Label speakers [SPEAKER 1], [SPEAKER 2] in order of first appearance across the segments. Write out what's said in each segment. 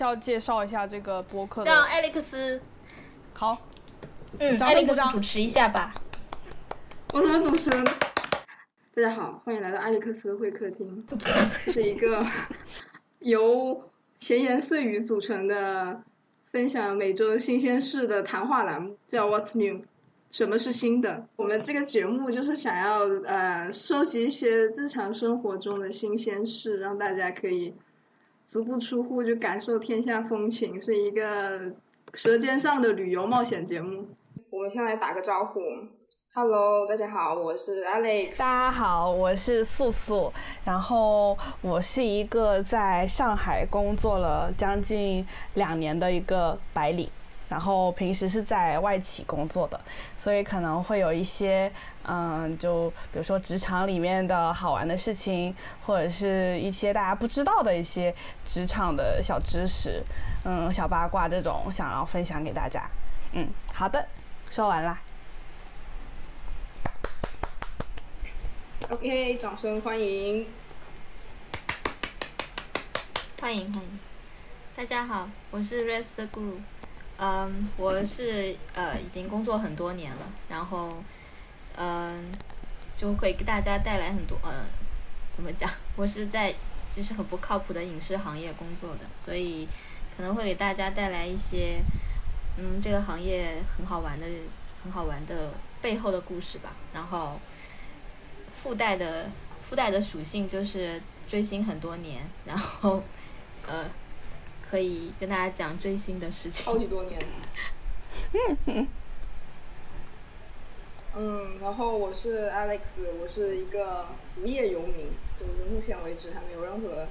[SPEAKER 1] 需要介绍一下这个播客的。
[SPEAKER 2] 让艾利克斯，
[SPEAKER 1] 好，
[SPEAKER 2] 嗯，
[SPEAKER 1] 掌
[SPEAKER 2] 艾利克斯主持一下吧。
[SPEAKER 3] 我怎么主持人？大家好，欢迎来到艾利克斯会客厅，这是一个 由闲言碎语组成的分享每周新鲜事的谈话栏目，叫 What's New。什么是新的？我们这个节目就是想要呃收集一些日常生活中的新鲜事，让大家可以足不出户就感受天下风情，是一个舌尖上的旅游冒险节目。我们先来打个招呼，Hello，大家好，我是 Alex。
[SPEAKER 1] 大家好，我是素素，然后我是一个在上海工作了将近两年的一个白领，然后平时是在外企工作的，所以可能会有一些嗯，就比如说职场里面的好玩的事情，或者是一些大家不知道的一些职场的小知识，嗯，小八卦这种想要分享给大家。嗯，好的，说完啦。
[SPEAKER 3] OK，掌声欢迎。
[SPEAKER 2] 欢迎欢迎，大家好，我是 Rest Guru，嗯，我是呃已经工作很多年了，然后嗯就会给大家带来很多呃怎么讲，我是在就是很不靠谱的影视行业工作的，所以可能会给大家带来一些嗯这个行业很好玩的很好玩的背后的故事吧，然后附带的附带的属性就是追星很多年，然后呃可以跟大家讲追星的事情。
[SPEAKER 3] 超级多年。嗯，然后我是 Alex，我是一个无业游民，就是目前为止还没有任何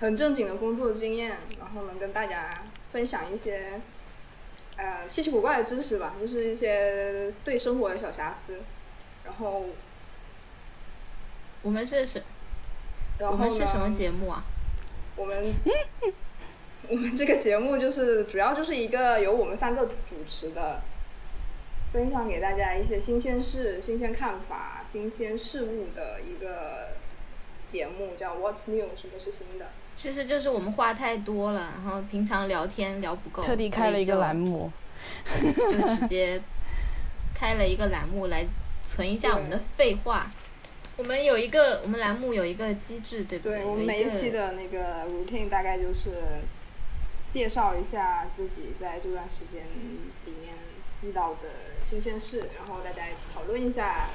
[SPEAKER 3] 很正经的工作经验，然后能跟大家分享一些呃稀奇古怪的知识吧，就是一些对生活的小瑕疵。然后，
[SPEAKER 2] 我们是什
[SPEAKER 3] 然后
[SPEAKER 2] 我们是什么节目啊？
[SPEAKER 3] 我们我们这个节目就是主要就是一个由我们三个主持的，分享给大家一些新鲜事、新鲜看法、新鲜事物的一个节目，叫 What's New，什么是新的？
[SPEAKER 2] 其实就是我们话太多了，然后平常聊天聊不够，
[SPEAKER 1] 特地开了一个栏
[SPEAKER 2] 目，
[SPEAKER 1] 目，
[SPEAKER 2] 就直接开了一个栏目来存一下我们的废话。我们有一个，我们栏目有一个机制，对不
[SPEAKER 3] 对我们每一期的那个 routine 大概就是介绍一下自己在这段时间里面遇到的新鲜事，然后大家讨论一下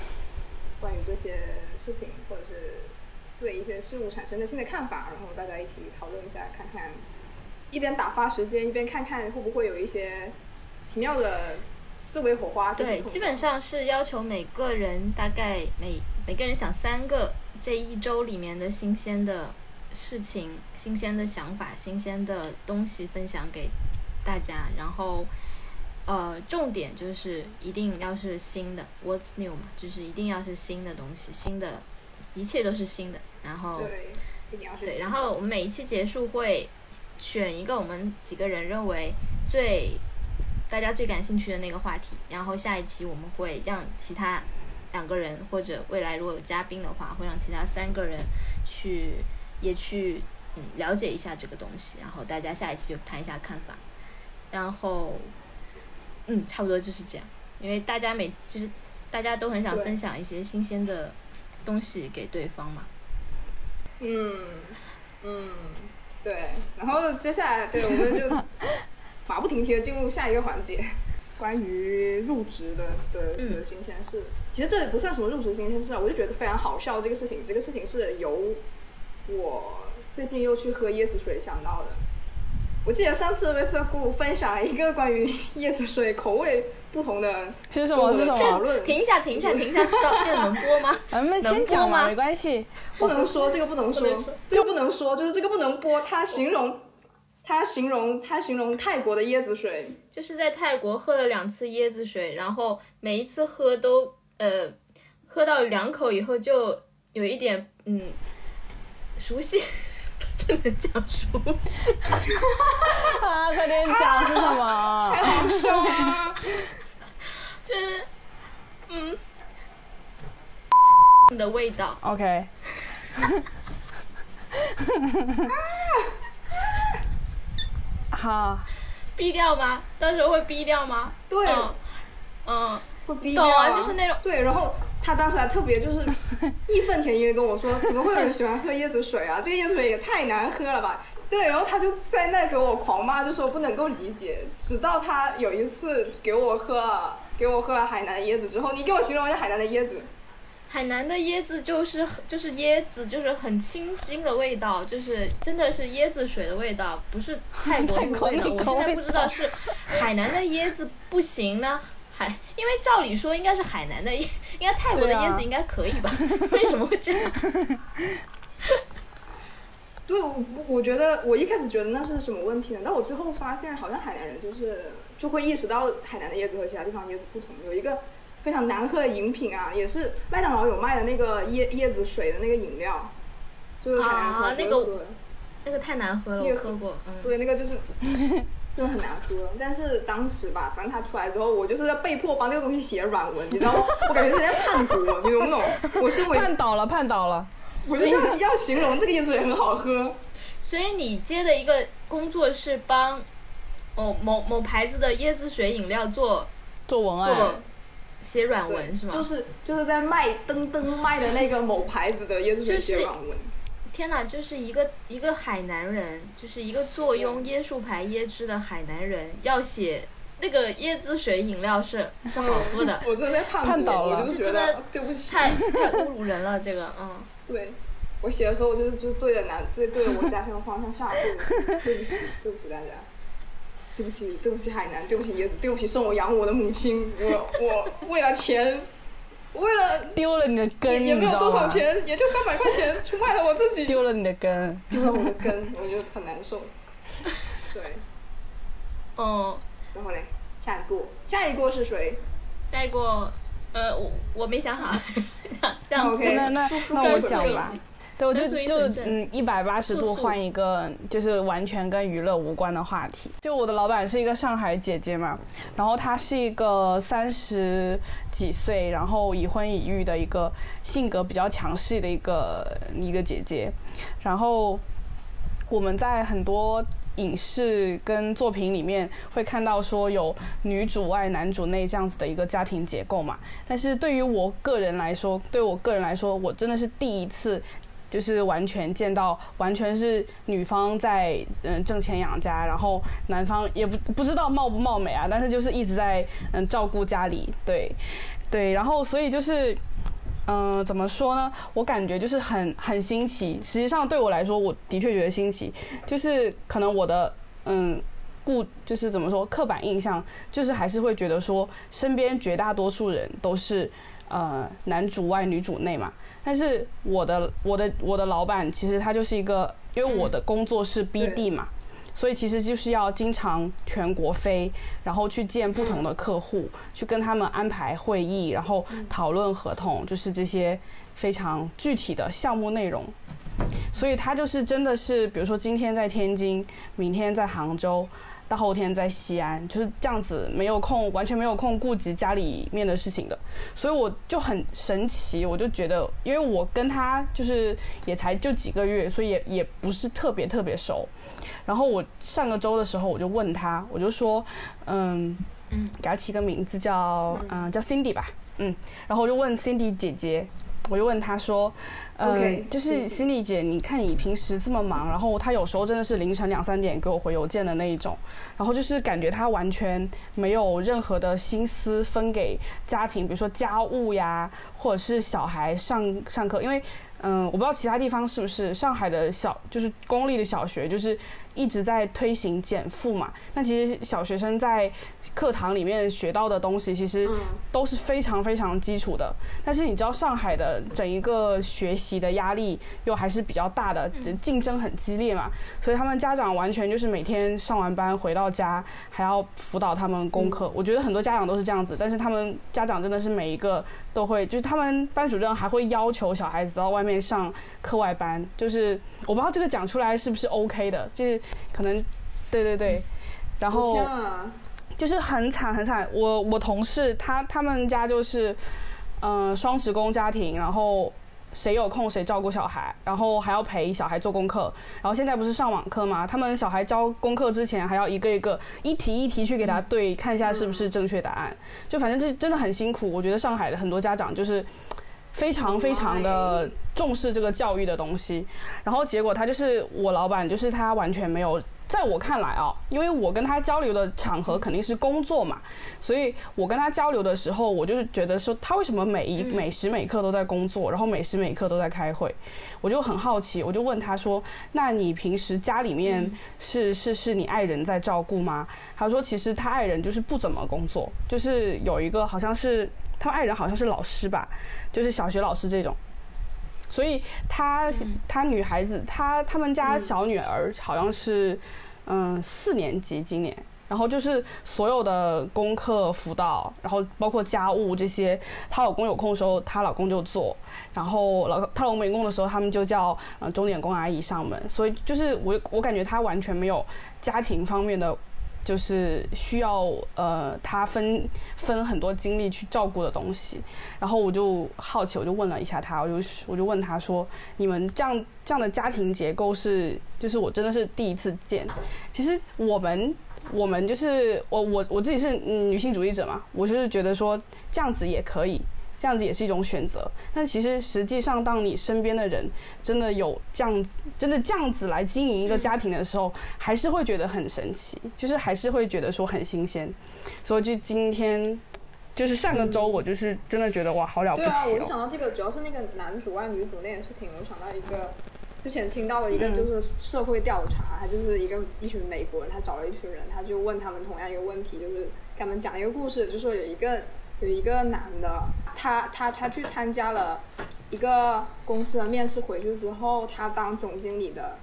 [SPEAKER 3] 关于这些事情，或者是对一些事物产生的新的看法，然后大家一起讨论一下，看看一边打发时间，一边看看会不会有一些奇妙的思维火花。
[SPEAKER 2] 对，基本上是要求每个人大概每每个人想三个这一周里面的新鲜的事情、新鲜的想法、新鲜的东西分享给大家，然后呃，重点就是一定要是新的，What's new 嘛，就是一定要是新的东西，新的，一切都是新的，然后
[SPEAKER 3] 对，
[SPEAKER 2] 对，然后我们每一期结束会选一个我们几个人认为最大家最感兴趣的那个话题，然后下一期我们会让其他两个人或者未来如果有嘉宾的话，会让其他三个人去也去嗯了解一下这个东西，然后大家下一期就谈一下看法，然后嗯差不多就是这样，因为大家每就是大家都很想分享一些新鲜的东西给对方嘛。
[SPEAKER 3] 嗯，嗯，对，然后接下来，对，我们就 马不停蹄的进入下一个环节，关于入职的的的
[SPEAKER 2] 嗯
[SPEAKER 3] 新鲜事。其实这也不算什么入职新鲜事啊，我就觉得非常好笑。这个事情，这个事情是由我最近又去喝椰子水想到的。我记得上次 e s 姑分享了一个关于 椰子水口味不同的
[SPEAKER 1] 是什么？是什么？
[SPEAKER 3] 讨论，
[SPEAKER 2] 停一下，停一下，停一下，stop，这个能播吗？
[SPEAKER 1] 咱们
[SPEAKER 2] 能播
[SPEAKER 1] 先讲嘛，
[SPEAKER 2] 吗
[SPEAKER 1] 没关系。
[SPEAKER 3] 不能说这个不能说，
[SPEAKER 2] 不能说
[SPEAKER 3] 这个不能说，就是这个不能播。他形容，他形容，他形容泰国的椰子水，
[SPEAKER 2] 就是在泰国喝了两次椰子水，然后每一次喝都呃喝到两口以后就有一点嗯熟悉，不能讲熟悉，
[SPEAKER 1] 啊，快点讲是什么？
[SPEAKER 3] 好笑啊！
[SPEAKER 2] 就是嗯的味道。
[SPEAKER 1] OK，好，
[SPEAKER 2] 逼掉吗？到时候会逼掉吗？
[SPEAKER 3] 对，
[SPEAKER 2] 嗯，嗯，
[SPEAKER 3] 会逼掉
[SPEAKER 2] 懂啊，就是那种
[SPEAKER 3] 对，然后他当时还特别就是 义愤填膺的跟我说，怎么会有人喜欢喝椰子水啊？这个椰子水也太难喝了吧！对，然后他就在那给我狂骂，就说不能够理解。直到他有一次给我喝，给我喝了海南椰子之后，你给我形容一下海南的椰子。
[SPEAKER 2] 海南的椰子就是就是椰子，就是很清新的味道，就是真的是椰子水的味道，不是泰国那个味道。我现在不知道是海南的椰子不行呢，海因为照理说应该是海南的椰，应该泰国的椰子应该可以吧？为什么会这样？
[SPEAKER 3] 对，我我觉得我一开始觉得那是什么问题呢？但我最后发现，好像海南人就是就会意识到海南的椰子和其他地方椰子不同。有一个非常难喝的饮品啊，也是麦当劳有卖的那个椰椰子水的那个饮料，就是海南人从来不会
[SPEAKER 2] 啊那个那个太难喝了，
[SPEAKER 3] 那个
[SPEAKER 2] 我喝过，嗯。
[SPEAKER 3] 对，那个就是真的很难喝。但是当时吧，反正它出来之后，我就是被迫帮这个东西写软文，你知道吗？我感觉是在叛国，你懂不懂？我是为
[SPEAKER 1] 绊倒了，叛倒了。
[SPEAKER 3] 我就要要形容这个椰子水很好喝，
[SPEAKER 2] 所以你接的一个工作是帮某某某牌子的椰子水饮料做
[SPEAKER 1] 做文案
[SPEAKER 2] 做，写软文是吗？
[SPEAKER 3] 就是就是在卖噔噔卖的那个某牌子的椰子水写软文。
[SPEAKER 2] 天哪，就是一个一个海南人，就是一个坐拥椰树牌椰汁的海南人，要写那个椰子水饮料是 是好喝的，
[SPEAKER 3] 我真的在叛国，
[SPEAKER 1] 叛倒了
[SPEAKER 3] 我就
[SPEAKER 2] 真的
[SPEAKER 3] 得对不起，
[SPEAKER 2] 太太侮辱人了，这个嗯。
[SPEAKER 3] 对。我写的时候，我就是就对着南，对对着我家乡的方向下跪，对不起，对不起大家，对不起，对不起海南，对不起椰子，对不起生我养我的母亲，我我为了钱，为了
[SPEAKER 1] 丢了你的根，
[SPEAKER 3] 也也没有多
[SPEAKER 1] 你知道吗？
[SPEAKER 3] 少钱，也就三百块钱，出卖了我自己，
[SPEAKER 1] 丢了你的根。
[SPEAKER 3] 丢了我的根，我觉得很难受。对，
[SPEAKER 2] 嗯，
[SPEAKER 3] 然后嘞，下一个，下一个是谁？
[SPEAKER 2] 下一个，呃，我我没想好，这样这样
[SPEAKER 3] OK
[SPEAKER 1] 那那我
[SPEAKER 3] 叔叔
[SPEAKER 1] 讲吧。对，我就就嗯一百八十度换一个，就是完全跟娱乐无关的话题。就我的老板是一个上海姐姐嘛，然后她是一个三十几岁，然后已婚已育的一个性格比较强势的一个一个姐姐，然后我们在很多影视跟作品里面会看到说有女主外男主内这样子的一个家庭结构嘛，但是对于我个人来说，对我个人来说，我真的是第一次。就是完全见到，完全是女方在嗯挣钱养家，然后男方也不不知道貌不貌美啊，但是就是一直在嗯照顾家里，对对，然后所以就是嗯、怎么说呢？我感觉就是很很新奇。实际上对我来说，我的确觉得新奇，就是可能我的嗯固就是怎么说刻板印象，就是还是会觉得说身边绝大多数人都是呃男主外女主内嘛。但是我的我的我的老板其实他就是一个，因为我的工作是 BD 嘛，所以其实就是要经常全国飞，然后去见不同的客户，去跟他们安排会议，然后讨论合同，就是这些非常具体的项目内容。所以他就是真的是，比如说今天在天津，明天在杭州，到后天在西安，就是这样子，没有空，完全没有空顾及家里面的事情的。所以我就很神奇，我就觉得，因为我跟他就是也才就几个月，所以也也不是特别特别熟。然后我上个周的时候，我就问他，我就说，嗯
[SPEAKER 2] 嗯，
[SPEAKER 1] 给他起个名字叫嗯、叫 Cindy 吧，嗯，然后我就问 Cindy 姐姐，我就问他说，
[SPEAKER 3] 呃
[SPEAKER 1] 就是 Cindy 姐，你看你平时这么忙，然后他有时候真的是凌晨两三点给我回邮件的那一种，然后就是感觉他完全没有任何的心思分给家庭，比如说家务呀，或者是小孩上上课，因为嗯，我不知道其他地方是不是上海的小就是公立的小学就是。一直在推行减负嘛，那其实小学生在课堂里面学到的东西，其实
[SPEAKER 3] 嗯。
[SPEAKER 1] 都是非常非常基础的。但是你知道上海的整一个学习的压力又还是比较大的，竞争很激烈嘛，所以他们家长完全就是每天上完班回到家还要辅导他们功课。我觉得很多家长都是这样子，但是他们家长真的是每一个都会，就是他们班主任还会要求小孩子到外面上课外班，就是我不知道这个讲出来是不是 OK 的，就是可能，对对对，然后就是很惨很惨。我我同事他他们家就是，嗯、双职工家庭，然后谁有空谁照顾小孩，然后还要陪小孩做功课。然后现在不是上网课吗？他们小孩交功课之前还要一个一个一题一题去给他对，看一下是不是正确答案。就反正这真的很辛苦。我觉得上海的很多家长就是非常非常的重视这个教育的东西。然后结果他就是我老板，就是他完全没有。在我看来啊，因为我跟他交流的场合肯定是工作嘛，所以我跟他交流的时候，我就是觉得说他为什么每一每时每刻都在工作，然后每时每刻都在开会，我就很好奇，我就问他说：“那你平时家里面是是是你爱人在照顾吗？”他说：“其实他爱人就是不怎么工作，就是有一个好像是他爱人好像是老师吧，就是小学老师这种。”所以她她女孩子，她他们家小女儿好像是，嗯，四年级今年，然后就是所有的功课辅导，然后包括家务这些，她老公有空的时候，她老公就做，然后老她老公没空的时候，他们就叫呃钟点工阿姨上门，所以就是我我感觉她完全没有家庭方面的。就是需要呃，他分分很多精力去照顾的东西，然后我就好奇，我就问了一下他，我就我就问他说，你们这样这样的家庭结构是，就是我真的是第一次见。其实我们我们就是我我我自己是女性主义者嘛，我就是觉得说这样子也可以。这样子也是一种选择，但其实实际上，当你身边的人真的有这样子，真的这样子来经营一个家庭的时候，还是会觉得很神奇，就是还是会觉得说很新鲜。所以就今天，就是上个周，我就是真的觉得哇，好了不起。对
[SPEAKER 3] 啊，我就想到这个，主要是那个男主外女主那件事情，我想到一个之前听到的一个就是社会调查，他就是一个一群美国人，他找了一群人，他就问他们同样一个问题，就是给他们讲一个故事，就说有一个。有一个男的，他他他去参加了一个公司的面试，回去之后，他当总经理的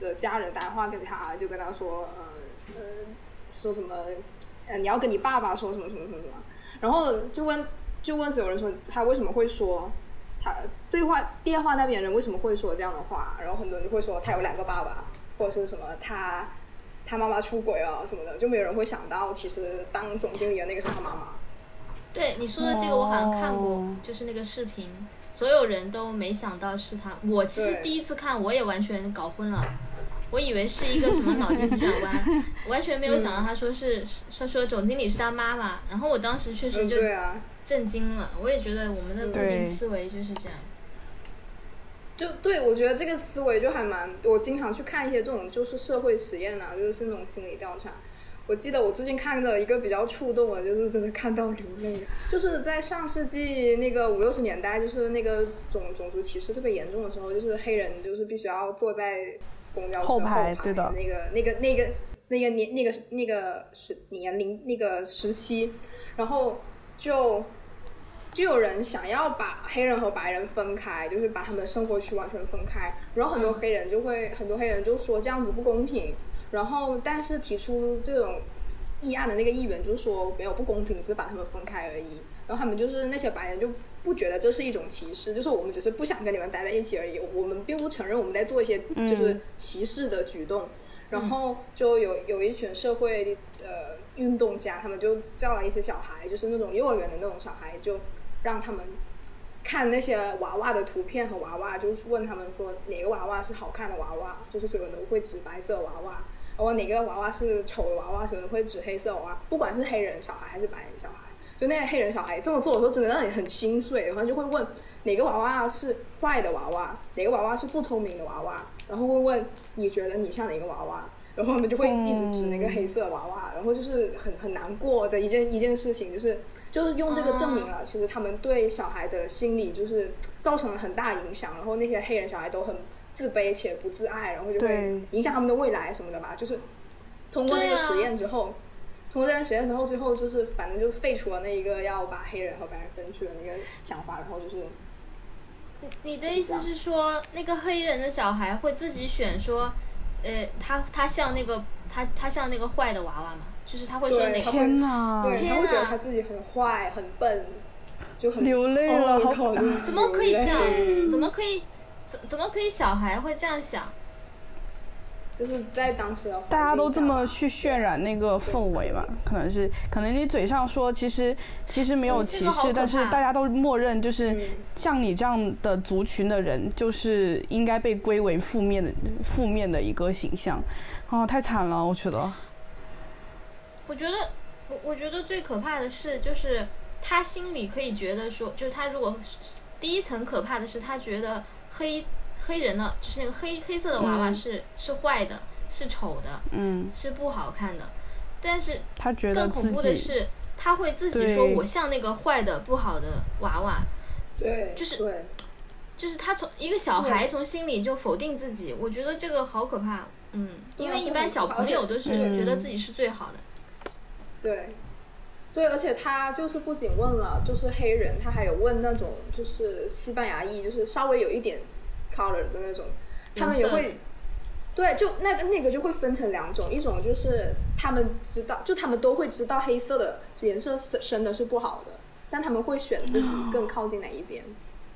[SPEAKER 3] 的家人打电话给他，就跟他说，呃，说什么，呃，你要跟你爸爸说什么什么什么什么，然后就问就问所有人说他为什么会说他对话电话那边人为什么会说这样的话，然后很多人就会说他有两个爸爸，或者是什么他他妈妈出轨了什么的，就没有人会想到其实当总经理的那个是他妈妈。
[SPEAKER 2] 对你说的这个，我好像看过，就是那个视频，所有人都没想到是他。我其实第一次看，我也完全搞混了，我以为是一个什么脑筋急转弯，完全没有想到他说是说说总经理是他妈妈。然后我当时确实就震惊了，我也觉得我们的固定思维就是这样。
[SPEAKER 3] 就对，我觉得这个思维就还蛮，我经常去看一些这种就是社会实验啊，就是那种心理调查。我记得我最近看的一个比较触动的，就是真的看到流泪。就是在上世纪那个五六十年代，就是那个种种族歧视特别严重的时候，就是黑人就是必须要坐在公交车后排，
[SPEAKER 1] 对的，
[SPEAKER 3] 那个那个那个那个年那个那个时年龄那个时期，然后就就有人想要把黑人和白人分开，就是把他们的生活区完全分开，然后很多黑人就会很多黑人就说这样子不公平。然后，但是提出这种议案的那个议员就是说没有不公平，只是把他们分开而已。然后他们就是那些白人就不觉得这是一种歧视，就是我们只是不想跟你们待在一起而已。我们并不承认我们在做一些就是歧视的举动。然后就有有一群社会呃运动家，他们就叫了一些小孩，就是那种幼儿园的那种小孩，就让他们看那些娃娃的图片和娃娃，就是问他们说哪个娃娃是好看的娃娃，就是所有人都会指白色娃娃。我哪个娃娃是丑的娃娃，可能会指黑色娃娃，不管是黑人小孩还是白人小孩，就那些黑人小孩这么做的时候，真的让你很心碎。然后就会问哪个娃娃是坏的娃娃，哪个娃娃是不聪明的娃娃，然后会问你觉得你像哪个娃娃，然后他们就会一直指那个黑色娃娃，然后就是很很难过的一件一件事情，就是就是用这个证明了，其实他们对小孩的心理就是造成了很大影响，然后那些黑人小孩都很。自卑且不自爱，然后就会影响他们的未来什么的吧。就是通过这个实验之后，通过这个实验之后，最后就是反正就是废除了那一个要把黑人和白人分去的那个想法，然后就是。
[SPEAKER 2] 你的意思是说，那个黑人的小孩会自己选说，呃，他他像那个他他像那个坏的娃娃吗？就是他会说哪个？
[SPEAKER 1] 天哪！
[SPEAKER 3] 对，他会觉得他自己很坏、很笨，就很
[SPEAKER 1] 流泪了。好
[SPEAKER 2] 怎么可以这样？怎么可以？怎怎么可以小孩会这样想？
[SPEAKER 3] 就是在当时的
[SPEAKER 1] 大家都这么
[SPEAKER 3] 去
[SPEAKER 1] 去渲染那个氛围嘛，可能是，可能你嘴上说其实其实没有歧视，但是大家都默认就是像你这样的族群的人，就是应该被归为负面的负面的一个形象，哦，太惨了，我觉得。
[SPEAKER 2] 我觉得，我我觉得最可怕的是，就是他心里可以觉得说，就是他如果第一层可怕的是，他觉得黑。黑人的，就是那个黑黑色的娃娃是是坏的，是丑的，
[SPEAKER 1] 嗯，
[SPEAKER 2] 是不好看的。但是
[SPEAKER 1] 他觉得
[SPEAKER 2] 更恐怖的是，他会自己说我像那个坏的不好的娃娃，
[SPEAKER 3] 对，
[SPEAKER 2] 就是
[SPEAKER 3] 对，
[SPEAKER 2] 就是他从一个小孩从心里就否定自己，我觉得这个好可怕，嗯，因为一般小朋友都是觉得自己是最好的，
[SPEAKER 3] 对，对，而且他就是不仅问了就是黑人，他还有问那种就是西班牙裔，就是稍微有一点。color 的那种，他们也会，对，就那个那个就会分成两种，一种就是他们知道，就他们都会知道黑色的颜色深的是不好的，但他们会选自己更靠近哪一边，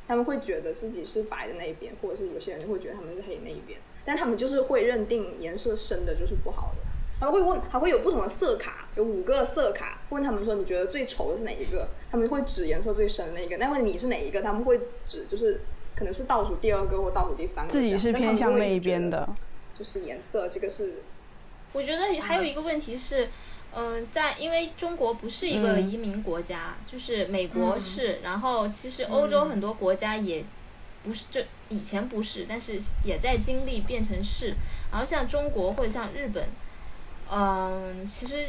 [SPEAKER 3] 他们会觉得自己是白的那一边，或者是有些人会觉得他们是黑那一边，但他们就是会认定颜色深的就是不好的，他们会问，还会有不同的色卡，有五个色卡，问他们说你觉得最丑的是哪一个，他们会指颜色最深的那一个，那问你是哪一个，他们会指就是。可能是倒数第二个或倒数第三个，
[SPEAKER 1] 自己是偏向那一边的，
[SPEAKER 3] 就是颜色这个是。
[SPEAKER 2] 我觉得还有一个问题是，嗯，在因为中国不是一个移民国家，就是美国是，然后其实欧洲很多国家也不是，就以前不是，但是也在经历变成是，然后像中国或者像日本，嗯，其实。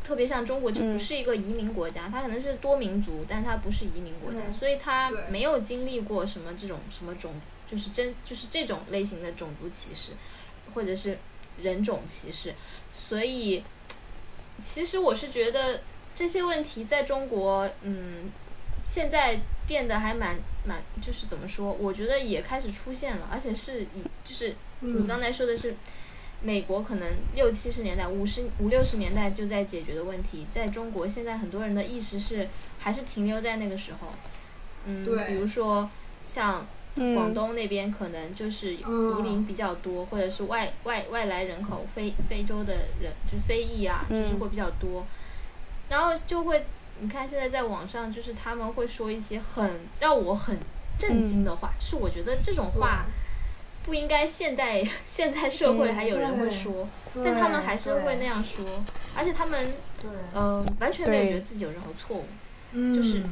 [SPEAKER 2] 特别像中国就不是一个移民国家，它可能是多民族，但它不是移民国家，所以它没有经历过什么这种什么种，就是真就是这种类型的种族歧视，或者是人种歧视。所以，其实我是觉得这些问题在中国，嗯，现在变得还蛮蛮，就是怎么说？我觉得也开始出现了，而且是以就是你刚才说的是。美国可能六七十年代、五十五六十年代就在解决的问题，在中国现在很多人的意识是还是停留在那个时候。嗯，比如说像广东那边可能就是移民比较多，或者是外外外来人口、非非洲的人，就是非裔啊，就是会比较多。然后就会你看现在在网上，就是他们会说一些很让我很震惊的话，就是我觉得这种话。不应该现代 现代社会还有人会说，但他们还是会那样说，而且他们，嗯，完全没有觉得自己有任何错误，就是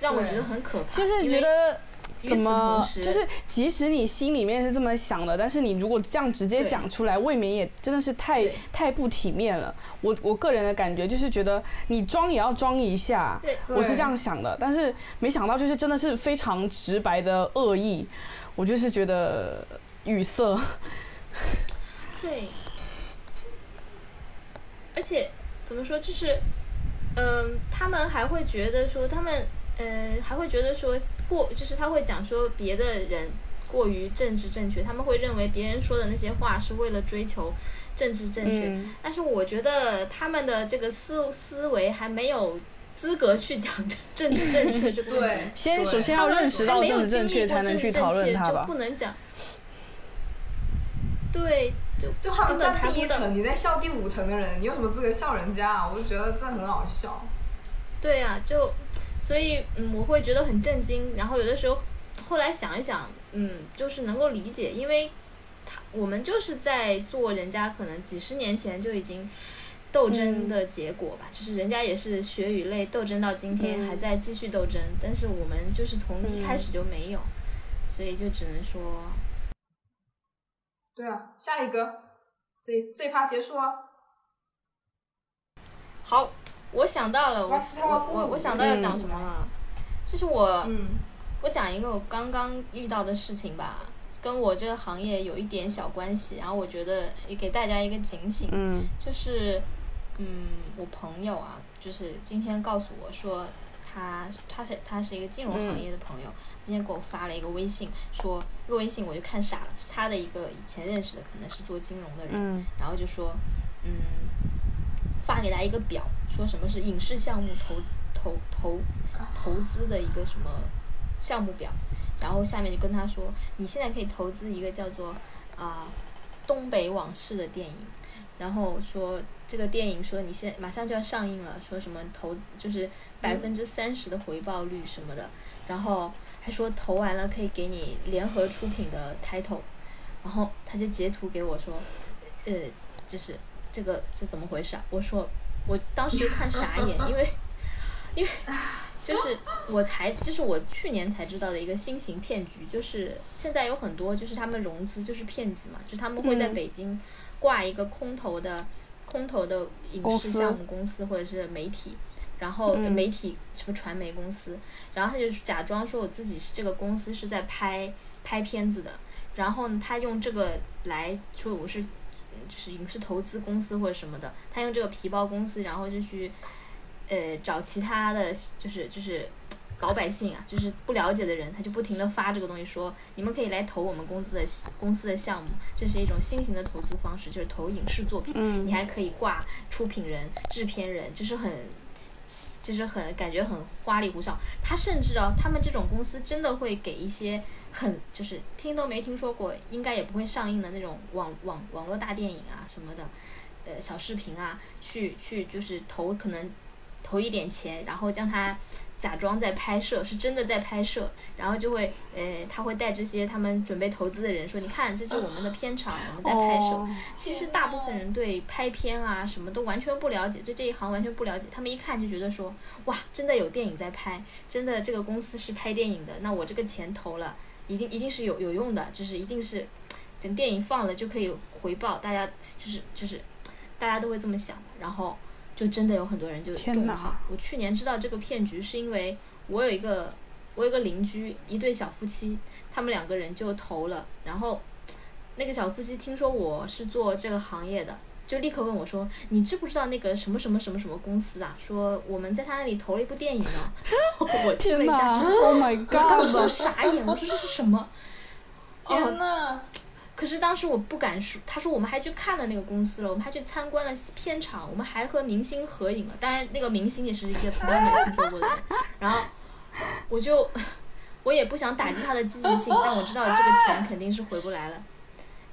[SPEAKER 2] 让我觉得很可怕。
[SPEAKER 1] 就是觉得怎么，就是即使你心里面是这么想的，但是你如果这样直接讲出来，未免也真的是太太不体面了。我我个人的感觉就是觉得你装也要装一下，我是这样想的，但是没想到就是真的是非常直白的恶意，我就是觉得。语塞。
[SPEAKER 2] 对，而且怎么说，就是，嗯，他们还会觉得说，他们，呃，还会觉得说过，就是他会讲说别的人过于政治正确，他们会认为别人说的那些话是为了追求政治正确。但是我觉得他们的这个思思维还没有资格去讲政治正确这个问题。
[SPEAKER 1] 先首先要认识到政治正确，才能去讨论它吧。
[SPEAKER 2] 不能讲。对，就
[SPEAKER 3] 就他们站第一层，你在笑第五层的人，你有什么资格笑人家啊？我就觉得这很好笑。
[SPEAKER 2] 对呀，就所以嗯，我会觉得很震惊。然后有的时候后来想一想，嗯，就是能够理解，因为他我们就是在做人家可能几十年前就已经斗争的结果吧，就是人家也是血与泪斗争到今天还在继续斗争，但是我们就是从一开始就没有，所以就只能说。
[SPEAKER 3] 对啊，下一个，这这趴结束了。
[SPEAKER 2] 好，我想到了，我我我我想到要讲什么了，就是我，我讲一个我刚刚遇到的事情吧，跟我这个行业有一点小关系，然后我觉得也给大家一个警醒，就是，嗯，我朋友啊，就是今天告诉我说。他他是他是一个金融行业的朋友，今天给我发了一个微信，说这个微信我就看傻了，是他的一个以前认识的，可能是做金融的人，然后就说，嗯，发给他一个表，说什么是影视项目投投投投资的一个什么项目表，然后下面就跟他说，你现在可以投资一个叫做啊东北往事》的电影，然后说这个电影说你现在马上就要上映了，说什么投就是百分之三十的回报率什么的，然后还说投完了可以给你联合出品的 title，然后他就截图给我说，呃，就是这个是怎么回事啊？我说我当时就看傻眼，因为因为。就是我才，就是我去年才知道的一个新型骗局，就是现在有很多就是他们融资就是骗局嘛，就他们会在北京挂一个空投的空投的影视项目公司或者是媒体，然后媒体什么传媒公司，然后他就假装说我自己是这个公司是在拍拍片子的，然后他用这个来说我是就是影视投资公司或者什么的，他用这个皮包公司，然后就去。呃，找其他的就是就是老百姓啊，就是不了解的人，他就不停的发这个东西，说你们可以来投我们公司的公司的项目，这是一种新型的投资方式，就是投影视作品，你还可以挂出品人、制片人，就是很，就是很感觉很花里胡哨。他甚至哦，他们这种公司真的会给一些很就是听都没听说过，应该也不会上映的那种网网网络大电影啊什么的，呃小视频啊，去去就是投可能。投一点钱，然后将他假装在拍摄，是真的在拍摄，然后就会，呃，他会带这些他们准备投资的人说，你看，这是我们的片场，我们在拍摄。其实大部分人对拍片啊什么都完全不了解，对这一行完全不了解，他们一看就觉得说，哇，真的有电影在拍，真的这个公司是拍电影的，那我这个钱投了，一定一定是有有用的，就是一定是，等电影放了就可以回报，大家就是就是，大家都会这么想，然后。就真的有很多人就中套。我去年知道这个骗局，是因为我有一个我有个邻居，一对小夫妻，他们两个人就投了，然后那个小夫妻听说我是做这个行业的，就立刻问我说：“你知不知道那个什么什么什么什么公司啊？说我们在他那里投了一部电影呢。”我 听了一下
[SPEAKER 1] ，Oh my God！
[SPEAKER 2] 我当时就傻眼，我说这是什么？
[SPEAKER 3] 天呐！
[SPEAKER 2] 可是当时我不敢说，他说我们还去看了那个公司了，我们还去参观了片场，我们还和明星合影了。当然，那个明星也是一个从来没有听说过的人。然后，我就，我也不想打击他的积极性，但我知道这个钱肯定是回不来了。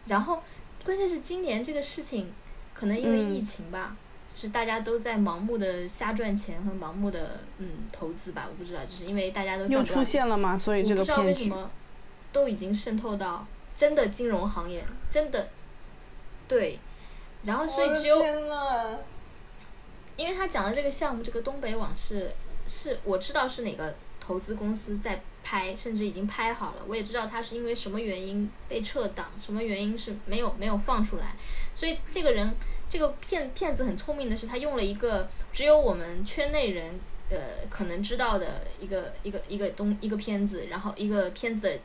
[SPEAKER 2] 然后，关键是今年这个事情，可能因为疫情吧，就是大家都在盲目的瞎赚钱和盲目的嗯投资吧，我不知道，就是因为大家都
[SPEAKER 1] 又出现了嘛？所以这个
[SPEAKER 2] 不知道为什么都已经渗透到。真的金融行业，真的，对，然后所以只有，因为他讲的这个项目，这个东北往事，是我知道是哪个投资公司在拍，甚至已经拍好了，我也知道他是因为什么原因被撤档，什么原因是没有没有放出来，所以这个人这个骗骗子很聪明的是，他用了一个只有我们圈内人呃可能知道的一个一个一个东一个片子，然后一个片子的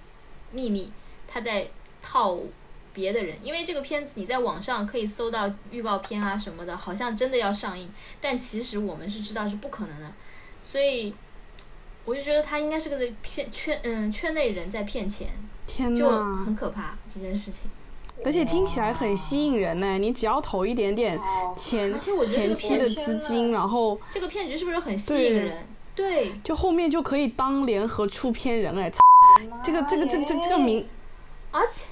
[SPEAKER 2] 秘密，他在。套别的人，因为这个片子你在网上可以搜到预告片啊什么的，好像真的要上映，但其实我们是知道是不可能的，所以我就觉得他应该是个骗圈嗯圈内人在骗钱，天就很可怕这件事情。
[SPEAKER 1] 而且听起来很吸引人呢，你只要投一点点前前期的资金，然后
[SPEAKER 2] 这个骗局是不是很吸引人？对，
[SPEAKER 1] 就后面就可以当联合出片人哎，这个这个这个这个这个名。
[SPEAKER 2] 而且，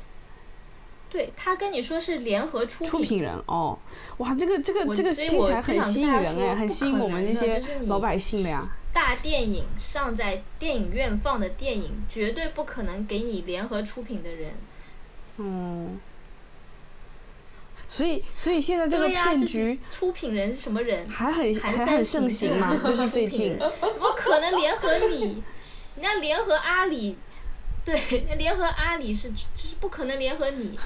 [SPEAKER 2] 对他跟你说是联合出
[SPEAKER 1] 出品人哦，哇，这个这个这个听起来很吸引人哎，很吸引我们这些老百姓的呀。
[SPEAKER 2] 大电影上在电影院放的电影，绝对不可能给你联合出品的人。
[SPEAKER 1] 嗯。所以，所以现在这个骗局
[SPEAKER 2] 出品人是什么人？
[SPEAKER 1] 还很还很盛行嘛？就是最近，
[SPEAKER 2] 怎么可能联合你？人家联合阿里。对，那联合阿里是就是不可能联合你，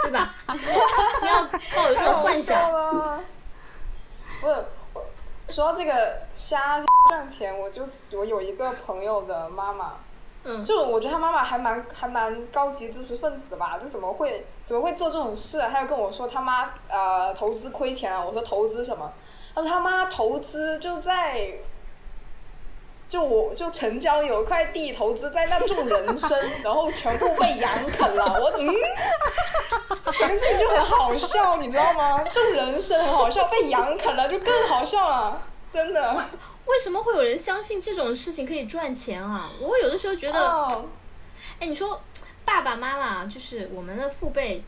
[SPEAKER 2] 对吧？不要抱有这种幻想。
[SPEAKER 3] 不是，说到这个瞎赚钱，我就我有一个朋友的妈妈，
[SPEAKER 2] 嗯，
[SPEAKER 3] 就我觉得他妈妈还蛮还蛮高级知识分子吧，就怎么会怎么会做这种事？他又跟我说他妈呃投资亏钱了，我说投资什么？他说他妈投资就在。就我就城郊有一块地投资在那种人参，然后全部被羊啃了。我嗯，这个事情就很好笑，你知道吗？种人参很好笑，被羊啃了就更好笑了，真的。
[SPEAKER 2] 为什么会有人相信这种事情可以赚钱啊？我有的时候觉得，哎，你说爸爸妈妈就是我们的父辈。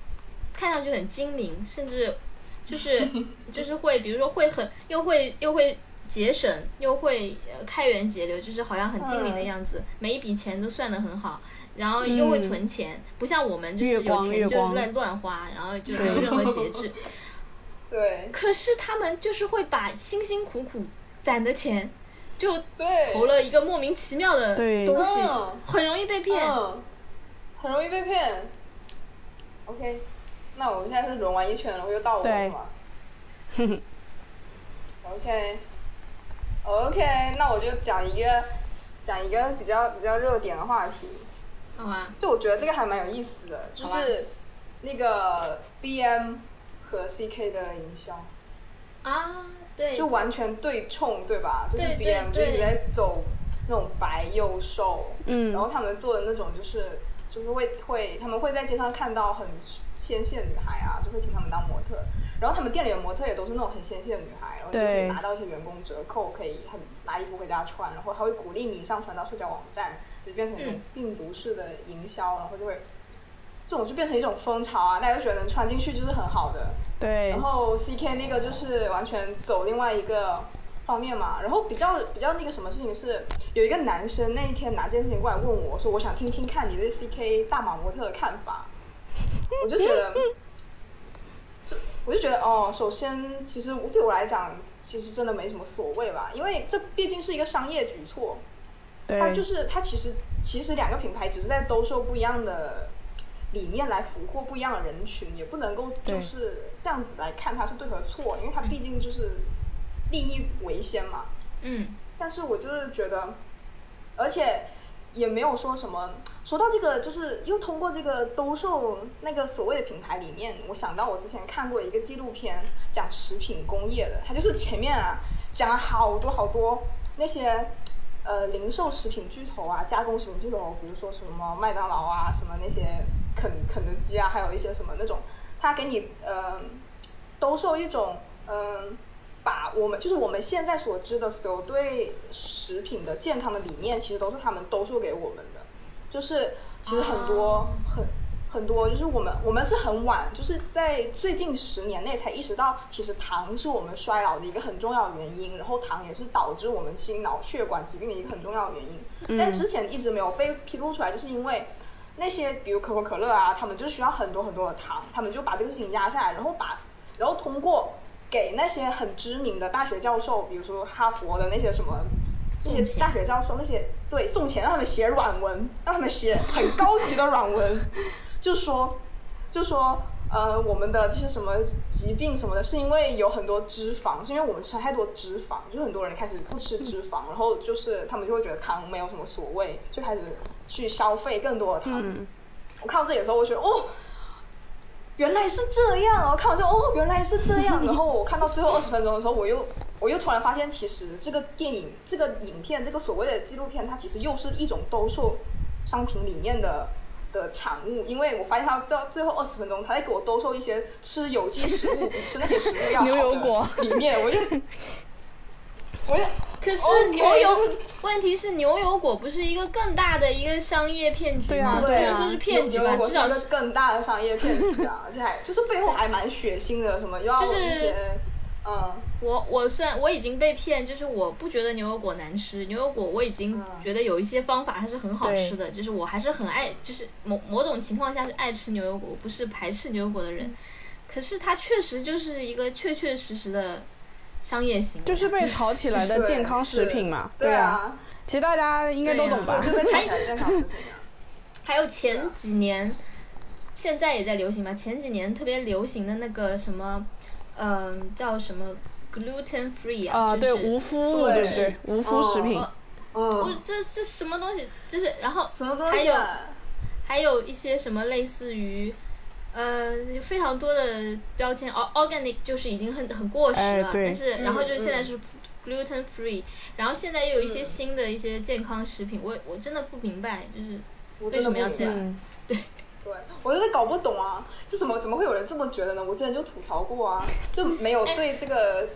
[SPEAKER 2] 看上去很精明，甚至就是 就是会，比如说会很又会又会节省，又会呃开源节流，就是好像很精明的样子，每一笔钱都算得很好，然后又会存钱，不像我们就是有钱就是乱乱花，然后就没有任何节制。
[SPEAKER 3] 对。
[SPEAKER 2] 可是他们就是会把辛辛苦苦攒的钱，就
[SPEAKER 3] 对。
[SPEAKER 2] 投了一个莫名其妙的东西，很容易被骗，
[SPEAKER 3] 很容易被骗。OK，那我们现在是轮完一圈了，又到我是吗 ？OK，OK，那我就讲一个讲一个比较比较热点的话题。
[SPEAKER 2] 好啊。
[SPEAKER 3] 就我觉得这个还蛮有意思的，就是那个 BM 和 CK 的营销。
[SPEAKER 2] 啊，对。
[SPEAKER 3] 就完全对冲，对吧？就是 BM 就一直在走那种白又瘦，
[SPEAKER 1] 嗯，
[SPEAKER 3] 然后他们做的那种就是就是会会他们会在街上看到很。纤细的女孩啊，就会请他们当模特，然后他们店里的模特也都是那种很纤细的女孩，然后就可以拿到一些员工折扣，可以很拿衣服回家穿，然后还会鼓励你上传到社交网站，就变成一种病毒式的营销，然后就会这种就变成一种风潮啊，大家就觉得能穿进去就是很好的。
[SPEAKER 1] 对。
[SPEAKER 3] 然后 C K 那个就是完全走另外一个方面嘛，然后比较比较那个什么事情是，有一个男生那一天拿这件事情过来问我，说我想听听看你对 C K 大码模特的看法。我就觉得，就我就觉得哦，首先，其实对我来讲，其实真的没什么所谓吧，因为这毕竟是一个商业举措。它就是它其实其实两个品牌只是在兜售不一样的理念来俘获不一样的人群，也不能够就是这样子来看它是对和错，因为它毕竟就是利益为先嘛。
[SPEAKER 2] 嗯。
[SPEAKER 3] 但是我就是觉得，而且。也没有说什么。说到这个，就是又通过这个兜售那个所谓的品牌里面，我想到我之前看过一个纪录片，讲食品工业的。它就是前面啊讲了好多好多那些呃零售食品巨头啊，加工食品巨头，比如说什么麦当劳啊，什么那些肯肯德基啊，还有一些什么那种，他给你呃兜售一种嗯。把我们就是我们现在所知的所有对食品的健康的理念，其实都是他们兜售给我们。就是其实很多很很多，就是我们我们是很晚，就是在最近十年内才意识到，其实糖是我们衰老的一个很重要的原因，然后糖也是导致我们心脑血管疾病的一个很重要的原因。但之前一直没有被披露出来，就是因为那些比如可口可乐啊，他们就需要很多很多的糖，他们就把这个事情压下来，然后把然后通过。给那些很知名的大学教授，比如说哈佛的那些什么那些大学教授，那些对送钱让他们写软文，让他们写很高级的软文，就说就说呃我们的这些什么疾病什么的，是因为有很多脂肪，是因为我们吃太多脂肪，就很多人开始不吃脂肪，然后就是他们就会觉得糖没有什么所谓，就开始去消费更多的糖。我看到这里的时候，我觉得哦。原来是这样哦！看完之后，哦，原来是这样。然后我看到最后二十分钟的时候，我又我又突然发现，其实这个电影、这个影片、这个所谓的纪录片，它其实又是一种兜售商品里面的的产物。因为我发现他到最后二十分钟，他在给我兜售一些吃有机食物比吃那些食物要好的 理念，我就。我
[SPEAKER 2] 可是牛油，问题是牛油果不是一个更大的一个商业骗局吗？
[SPEAKER 3] 不
[SPEAKER 2] 能说是骗局吧，至少
[SPEAKER 3] 是更大的商业骗局啊！而且还就是背后还蛮血腥的，什么又要一些嗯，
[SPEAKER 2] 我我虽然我已经被骗，就是我不觉得牛油果难吃，牛油果我已经觉得有一些方法它是很好吃的，就是我还是很爱，就是某某种情况下是爱吃牛油果，不是排斥牛油果的人。可是它确实就是一个确确实实的。商业型
[SPEAKER 1] 就是被炒起来的健康食品嘛，
[SPEAKER 3] 对啊，
[SPEAKER 1] 其实大家应该都懂吧？
[SPEAKER 3] 就是炒起来健康食品。
[SPEAKER 2] 还有前几年，现在也在流行嘛？前几年特别流行的那个什么，嗯，叫什么 gluten free 啊？
[SPEAKER 1] 对，无麸，对对，无麸食品。
[SPEAKER 3] 哦，
[SPEAKER 2] 这是什么东西？就是然后
[SPEAKER 3] 什么东
[SPEAKER 2] 西？还有还有一些什么类似于。呃，非常多的标签，organic 就是已经很很过时了，但是然后就是现在是 gluten free，然后现在又有一些新的一些健康食品，我我真的不明白，就是为什么要这样？对，
[SPEAKER 3] 对我真的搞不懂啊，这怎么怎么会有人这么觉得呢？我之前就吐槽过啊，就没有对这个。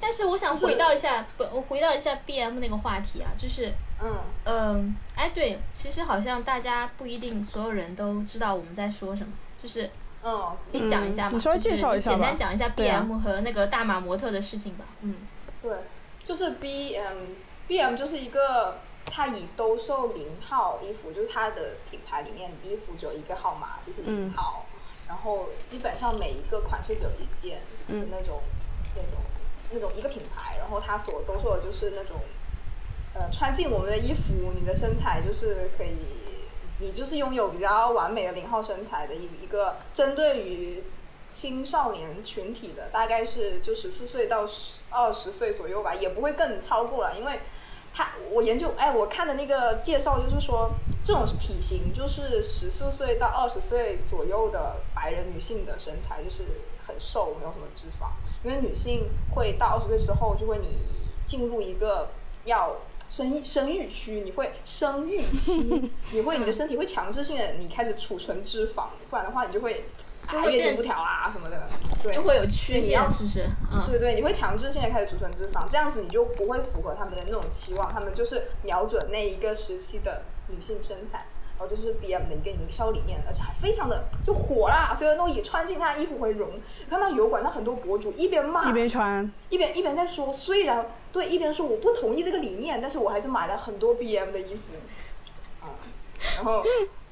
[SPEAKER 2] 但是我想回到一下，不，我回到一下 BM 那个话题啊，就是
[SPEAKER 3] 嗯
[SPEAKER 2] 嗯，哎对，其实好像大家不一定所有人都知道我们在说什么。就是
[SPEAKER 3] 嗯，
[SPEAKER 2] 可以讲一下吗？
[SPEAKER 1] 你稍微介绍一下
[SPEAKER 2] 简单讲一下
[SPEAKER 1] 对啊。
[SPEAKER 2] BM 和那个大码模特的事情吧。嗯，
[SPEAKER 3] 对，就是 B M B M 就是一个，它以兜售零号衣服，就是它的品牌里面衣服只有一个号码，就是零号，然后基本上每一个款式只有一件，
[SPEAKER 1] 嗯。
[SPEAKER 3] 那种那种那种一个品牌，然后它所兜售的就是那种，呃，穿进我们的衣服，你的身材就是可以，你就是拥有比较完美的零号身材的一一个针对于青少年群体的，大概是就十四岁到二十岁左右吧，也不会更超过了，因为他我研究，哎，我看的那个介绍就是说，这种体型就是十四岁到二十岁左右的白人女性的身材就是很瘦，没有什么脂肪，因为女性会到二十岁之后就会你进入一个要。生生育期，你会生育期，你会你的身体会强制性的你开始储存脂肪，不然的话你就会就
[SPEAKER 2] 会变
[SPEAKER 3] 月经不调啊什么的，对，
[SPEAKER 2] 就会有曲
[SPEAKER 3] 对你要
[SPEAKER 2] 线，是不是？嗯，
[SPEAKER 3] 对对，你会强制性的开始储存脂肪，这样子你就不会符合他们的那种期望，他们就是瞄准那一个时期的女性身材，然后这是 B M 的一个营销理念，而且还非常的就火啦，所有人都以穿进他的衣服为荣。看到油管上很多博主一边骂
[SPEAKER 1] 一边穿，
[SPEAKER 3] 一边一边在说，虽然对一边说我不同意这个理念，但是我还是买了很多 B M 的衣服，啊、然后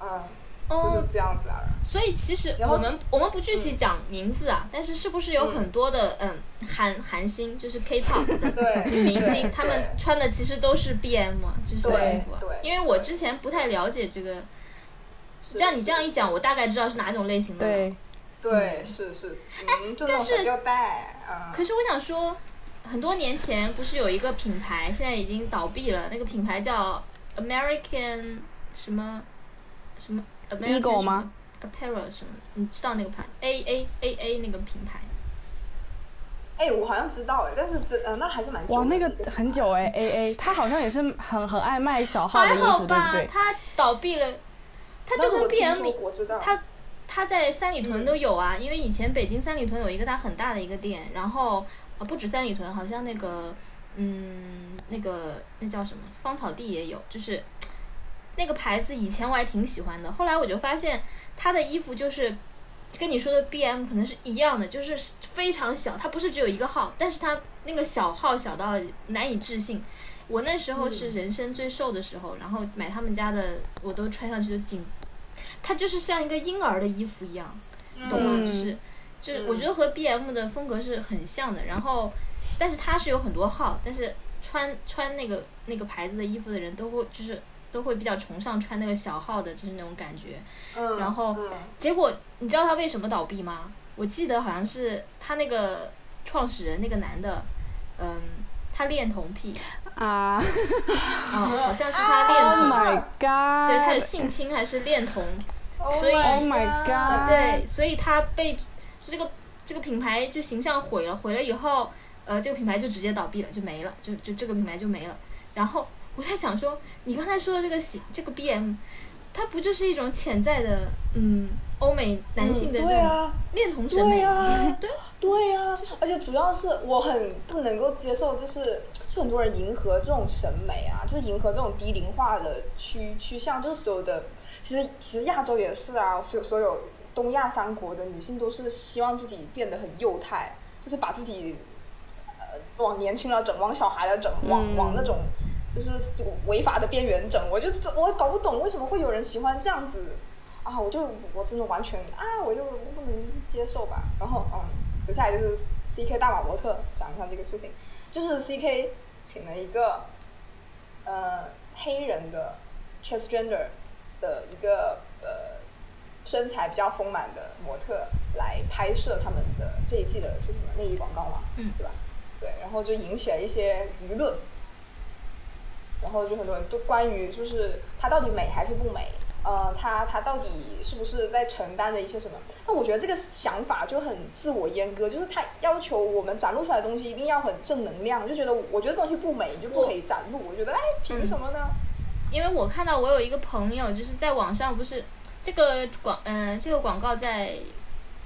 [SPEAKER 3] 嗯，就
[SPEAKER 2] 哦
[SPEAKER 3] 是，这样子啊。
[SPEAKER 2] 所以其实我们我们不具体讲名字啊，但是是不是有很多的嗯韩韩星，就是 K-pop 的，女明星，
[SPEAKER 3] 对
[SPEAKER 2] 她们穿的其实都是 BM 啊，就是衣服啊
[SPEAKER 3] 对。
[SPEAKER 2] 因为我之前不太了解这个，
[SPEAKER 3] 是
[SPEAKER 2] 这样你这样一讲，我大概知道是哪种类型的了。
[SPEAKER 1] 对，
[SPEAKER 3] 对，是是，
[SPEAKER 2] 但是可是我想说，很多年前不是有一个品牌，现在已经倒闭了，那个品牌叫 American 什么什么
[SPEAKER 1] Eagle
[SPEAKER 2] 什么
[SPEAKER 1] 吗
[SPEAKER 2] ？Apparel 什么？你知道那个牌 A A A A 那个品牌？
[SPEAKER 3] 哎，我好像知道哎，但是这呃，那还是蛮
[SPEAKER 1] 哇，那
[SPEAKER 3] 久的一
[SPEAKER 1] 个很久哎，A A，他好像也是很很爱卖小号的
[SPEAKER 2] 还
[SPEAKER 1] 衣服，对
[SPEAKER 2] 好吧
[SPEAKER 1] 不，对？
[SPEAKER 2] 它倒闭了，他就
[SPEAKER 3] 是
[SPEAKER 2] BM
[SPEAKER 3] 说我知道，
[SPEAKER 2] 它它在三里屯都有啊，
[SPEAKER 3] 嗯
[SPEAKER 2] 因为以前北京三里屯有一个它很大的一个店，然后呃不止三里屯，好像那个嗯那个那叫什么芳草地也有，就是那个牌子以前我还挺喜欢的，后来我就发现它的衣服就是。跟你说的 B M 可能是一样的，就是非常小，它不是只有一个号，但是它那个小号小到难以置信。我那时候是人生最瘦的时候，然后买他们家的，我都穿上去就紧，它就是像一个婴儿的衣服一样，懂吗？
[SPEAKER 1] 嗯
[SPEAKER 2] 就是就是
[SPEAKER 3] 嗯
[SPEAKER 2] 我觉得和 B M 的风格是很像的，然后但是它是有很多号，但是穿穿那个那个牌子的衣服的人都会就是都会比较崇尚穿那个小号的，就是那种感觉。
[SPEAKER 3] 嗯，
[SPEAKER 2] 然后
[SPEAKER 3] 嗯。
[SPEAKER 2] 结果你知道他为什么倒闭吗？我记得好像是他那个创始人那个男的，嗯，他恋童癖，
[SPEAKER 1] 啊。
[SPEAKER 2] 啊、好像是他恋
[SPEAKER 1] ，Oh
[SPEAKER 2] 童
[SPEAKER 1] ，my
[SPEAKER 2] 对，他有
[SPEAKER 1] god，
[SPEAKER 2] 性侵还是恋童
[SPEAKER 3] ，Oh
[SPEAKER 2] 所以
[SPEAKER 1] Oh my god
[SPEAKER 2] 对，所以他被就这个这个品牌就形象毁了，毁了以后，呃，这个品牌就直接倒闭了，就没了，就就这个品牌就没了。然后我在想说，你刚才说的这个喜这个 BM，它不就是一种潜在的嗯欧美男性的这种
[SPEAKER 3] 对啊，
[SPEAKER 2] 恋童审美
[SPEAKER 3] 对
[SPEAKER 2] 吗？
[SPEAKER 3] 啊，
[SPEAKER 2] 对
[SPEAKER 3] 对啊，而且主要是我很不能够接受，就是就很多人迎合这种审美啊，就是迎合这种低龄化的趋趋向，就是所有的，其实其实亚洲也是啊，所有所有东亚三国的女性都是希望自己变得很幼态，就是把自己呃往年轻了整，往小孩了整，往、
[SPEAKER 1] 嗯
[SPEAKER 3] 往那种就是违法的边缘整，我就我搞不懂为什么会有人喜欢这样子啊！我就我真的完全啊，我就不能接受吧。然后嗯，接下来就是 C K 大马模特讲一下这个事情，就是 C K 请了一个呃黑人的 transgender 的一个呃身材比较丰满的模特来拍摄他们的这一季的是什么内衣广告嘛，
[SPEAKER 2] 嗯
[SPEAKER 3] 是吧？对，然后就引起了一些舆论，然后就很多人都关于就是它到底美还是不美，呃，它它到底是不是在承担着一些什么？那我觉得这个想法就很自我阉割，就是他要求我们展露出来的东西一定要很正能量，就觉得我觉得东西不美就不可以展露，我觉得哎凭什么呢？
[SPEAKER 2] 因为我看到我有一个朋友，就是在网上不是这个广，嗯、这个广告在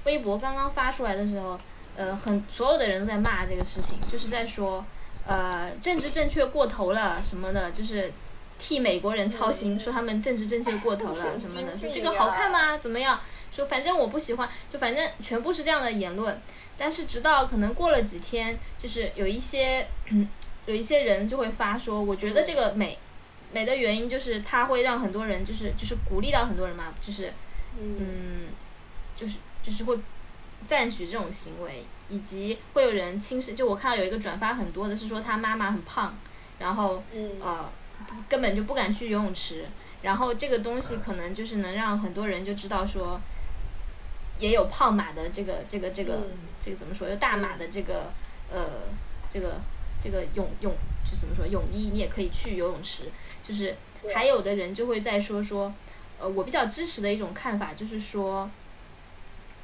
[SPEAKER 2] 微博刚刚发出来的时候，呃，很所有的人都在骂这个事情，就是在说，呃，政治正确过头了什么的，就是替美国人操心，
[SPEAKER 3] 嗯
[SPEAKER 2] 说他们政治正确过头了 什么的，说这个好看吗？怎么样？说反正我不喜欢，就反正全部是这样的言论。但是直到可能过了几天，就是有一些有一些人就会发说，我觉得这个美美的原因就是它会让很多人就是就是鼓励到很多人嘛，就是嗯，就是就是会赞许这种行为，以及会有人轻视。就我看到有一个转发很多的是说他妈妈很胖，然后呃根本就不敢去游泳池。然后这个东西可能就是能让很多人就知道说，也有胖马的这个这个这个这个怎么说？有大马的这个呃这个这个泳泳就怎么说泳衣，你也可以去游泳池。就是还有的人就会在说说，呃，我比较支持的一种看法就是说，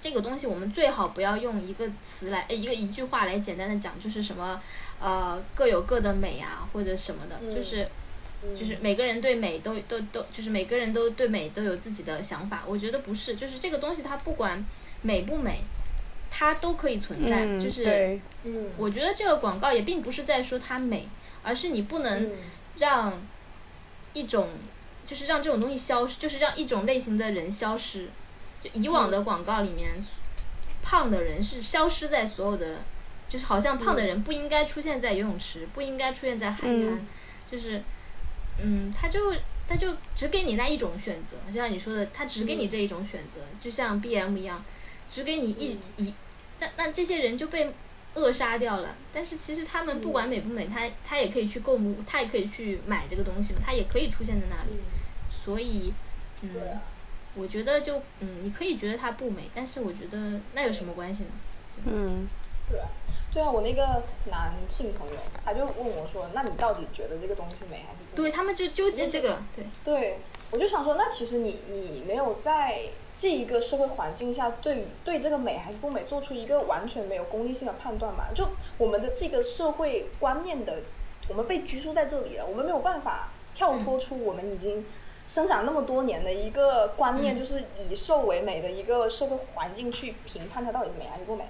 [SPEAKER 2] 这个东西我们最好不要用一个词来，一个一句话来简单的讲，就是什么呃各有各的美啊或者什么的，就是。就是每个人对美都都都，就是每个人都对美都有自己的想法。我觉得不是，就是这个东西它不管美不美，它都可以存在。就是，嗯，我觉得这个广告也并不是在说它美，而是你不能让一种，就是让这种东西消失，就是让一种类型的人消失。就以往的广告里面，胖的人是消失在所有的，就是好像胖的人不应该出现在游泳池，不应该出现在海滩，就是。嗯，他就他就只给你那一种选择，就像你说的，他只给你这一种选择，就像 B M 一样，只给你一一，那那这些人就被扼杀掉了。但是其实他们不管美不美，他他也可以去购物，他也可以去买这个东西，他也可以出现在那里。所以，嗯，我觉得就嗯，你可以觉得它不美，但是我觉得那有什么关系呢？
[SPEAKER 3] 嗯，对。对啊，我那个男性朋友，他就问我说：“那你到底觉得这个东西美还是不？”
[SPEAKER 2] 对他们就纠结这个，对。
[SPEAKER 3] 对，我就想说，那其实你你没有在这一个社会环境下，对对这个美还是不美做出一个完全没有功利性的判断嘛？就我们的这个社会观念的，我们被拘束在这里了，我们没有办法跳脱出我们已经生长那么多年的一个观念，就是以瘦为美的一个社会环境去评判它到底美还是不美。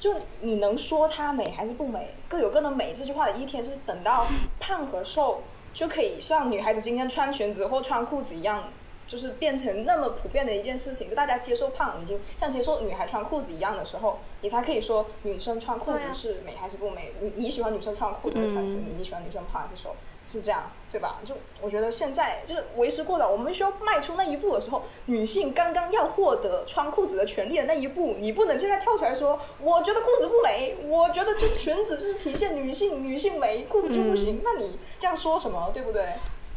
[SPEAKER 3] 就你能说它美还是不美，各有各的美这句话的一天，就是等到胖和瘦就可以像女孩子今天穿裙子或穿裤子一样，就是变成那么普遍的一件事情，就大家接受胖已经像接受女孩穿裤子一样的时候，你才可以说女生穿裤子是美还是不美。你你喜欢女生穿裤子还是穿裙子？你喜欢女生胖还是瘦？是这样。对吧？就我觉得现在就是为时过早，我们需要迈出那一步的时候，女性刚刚要获得穿裤子的权利的那一步，你不能现在跳出来说，我觉得裤子不美，我觉得这裙子就是体现女性女性美，裤子就不行。那你这样说什么？对不对？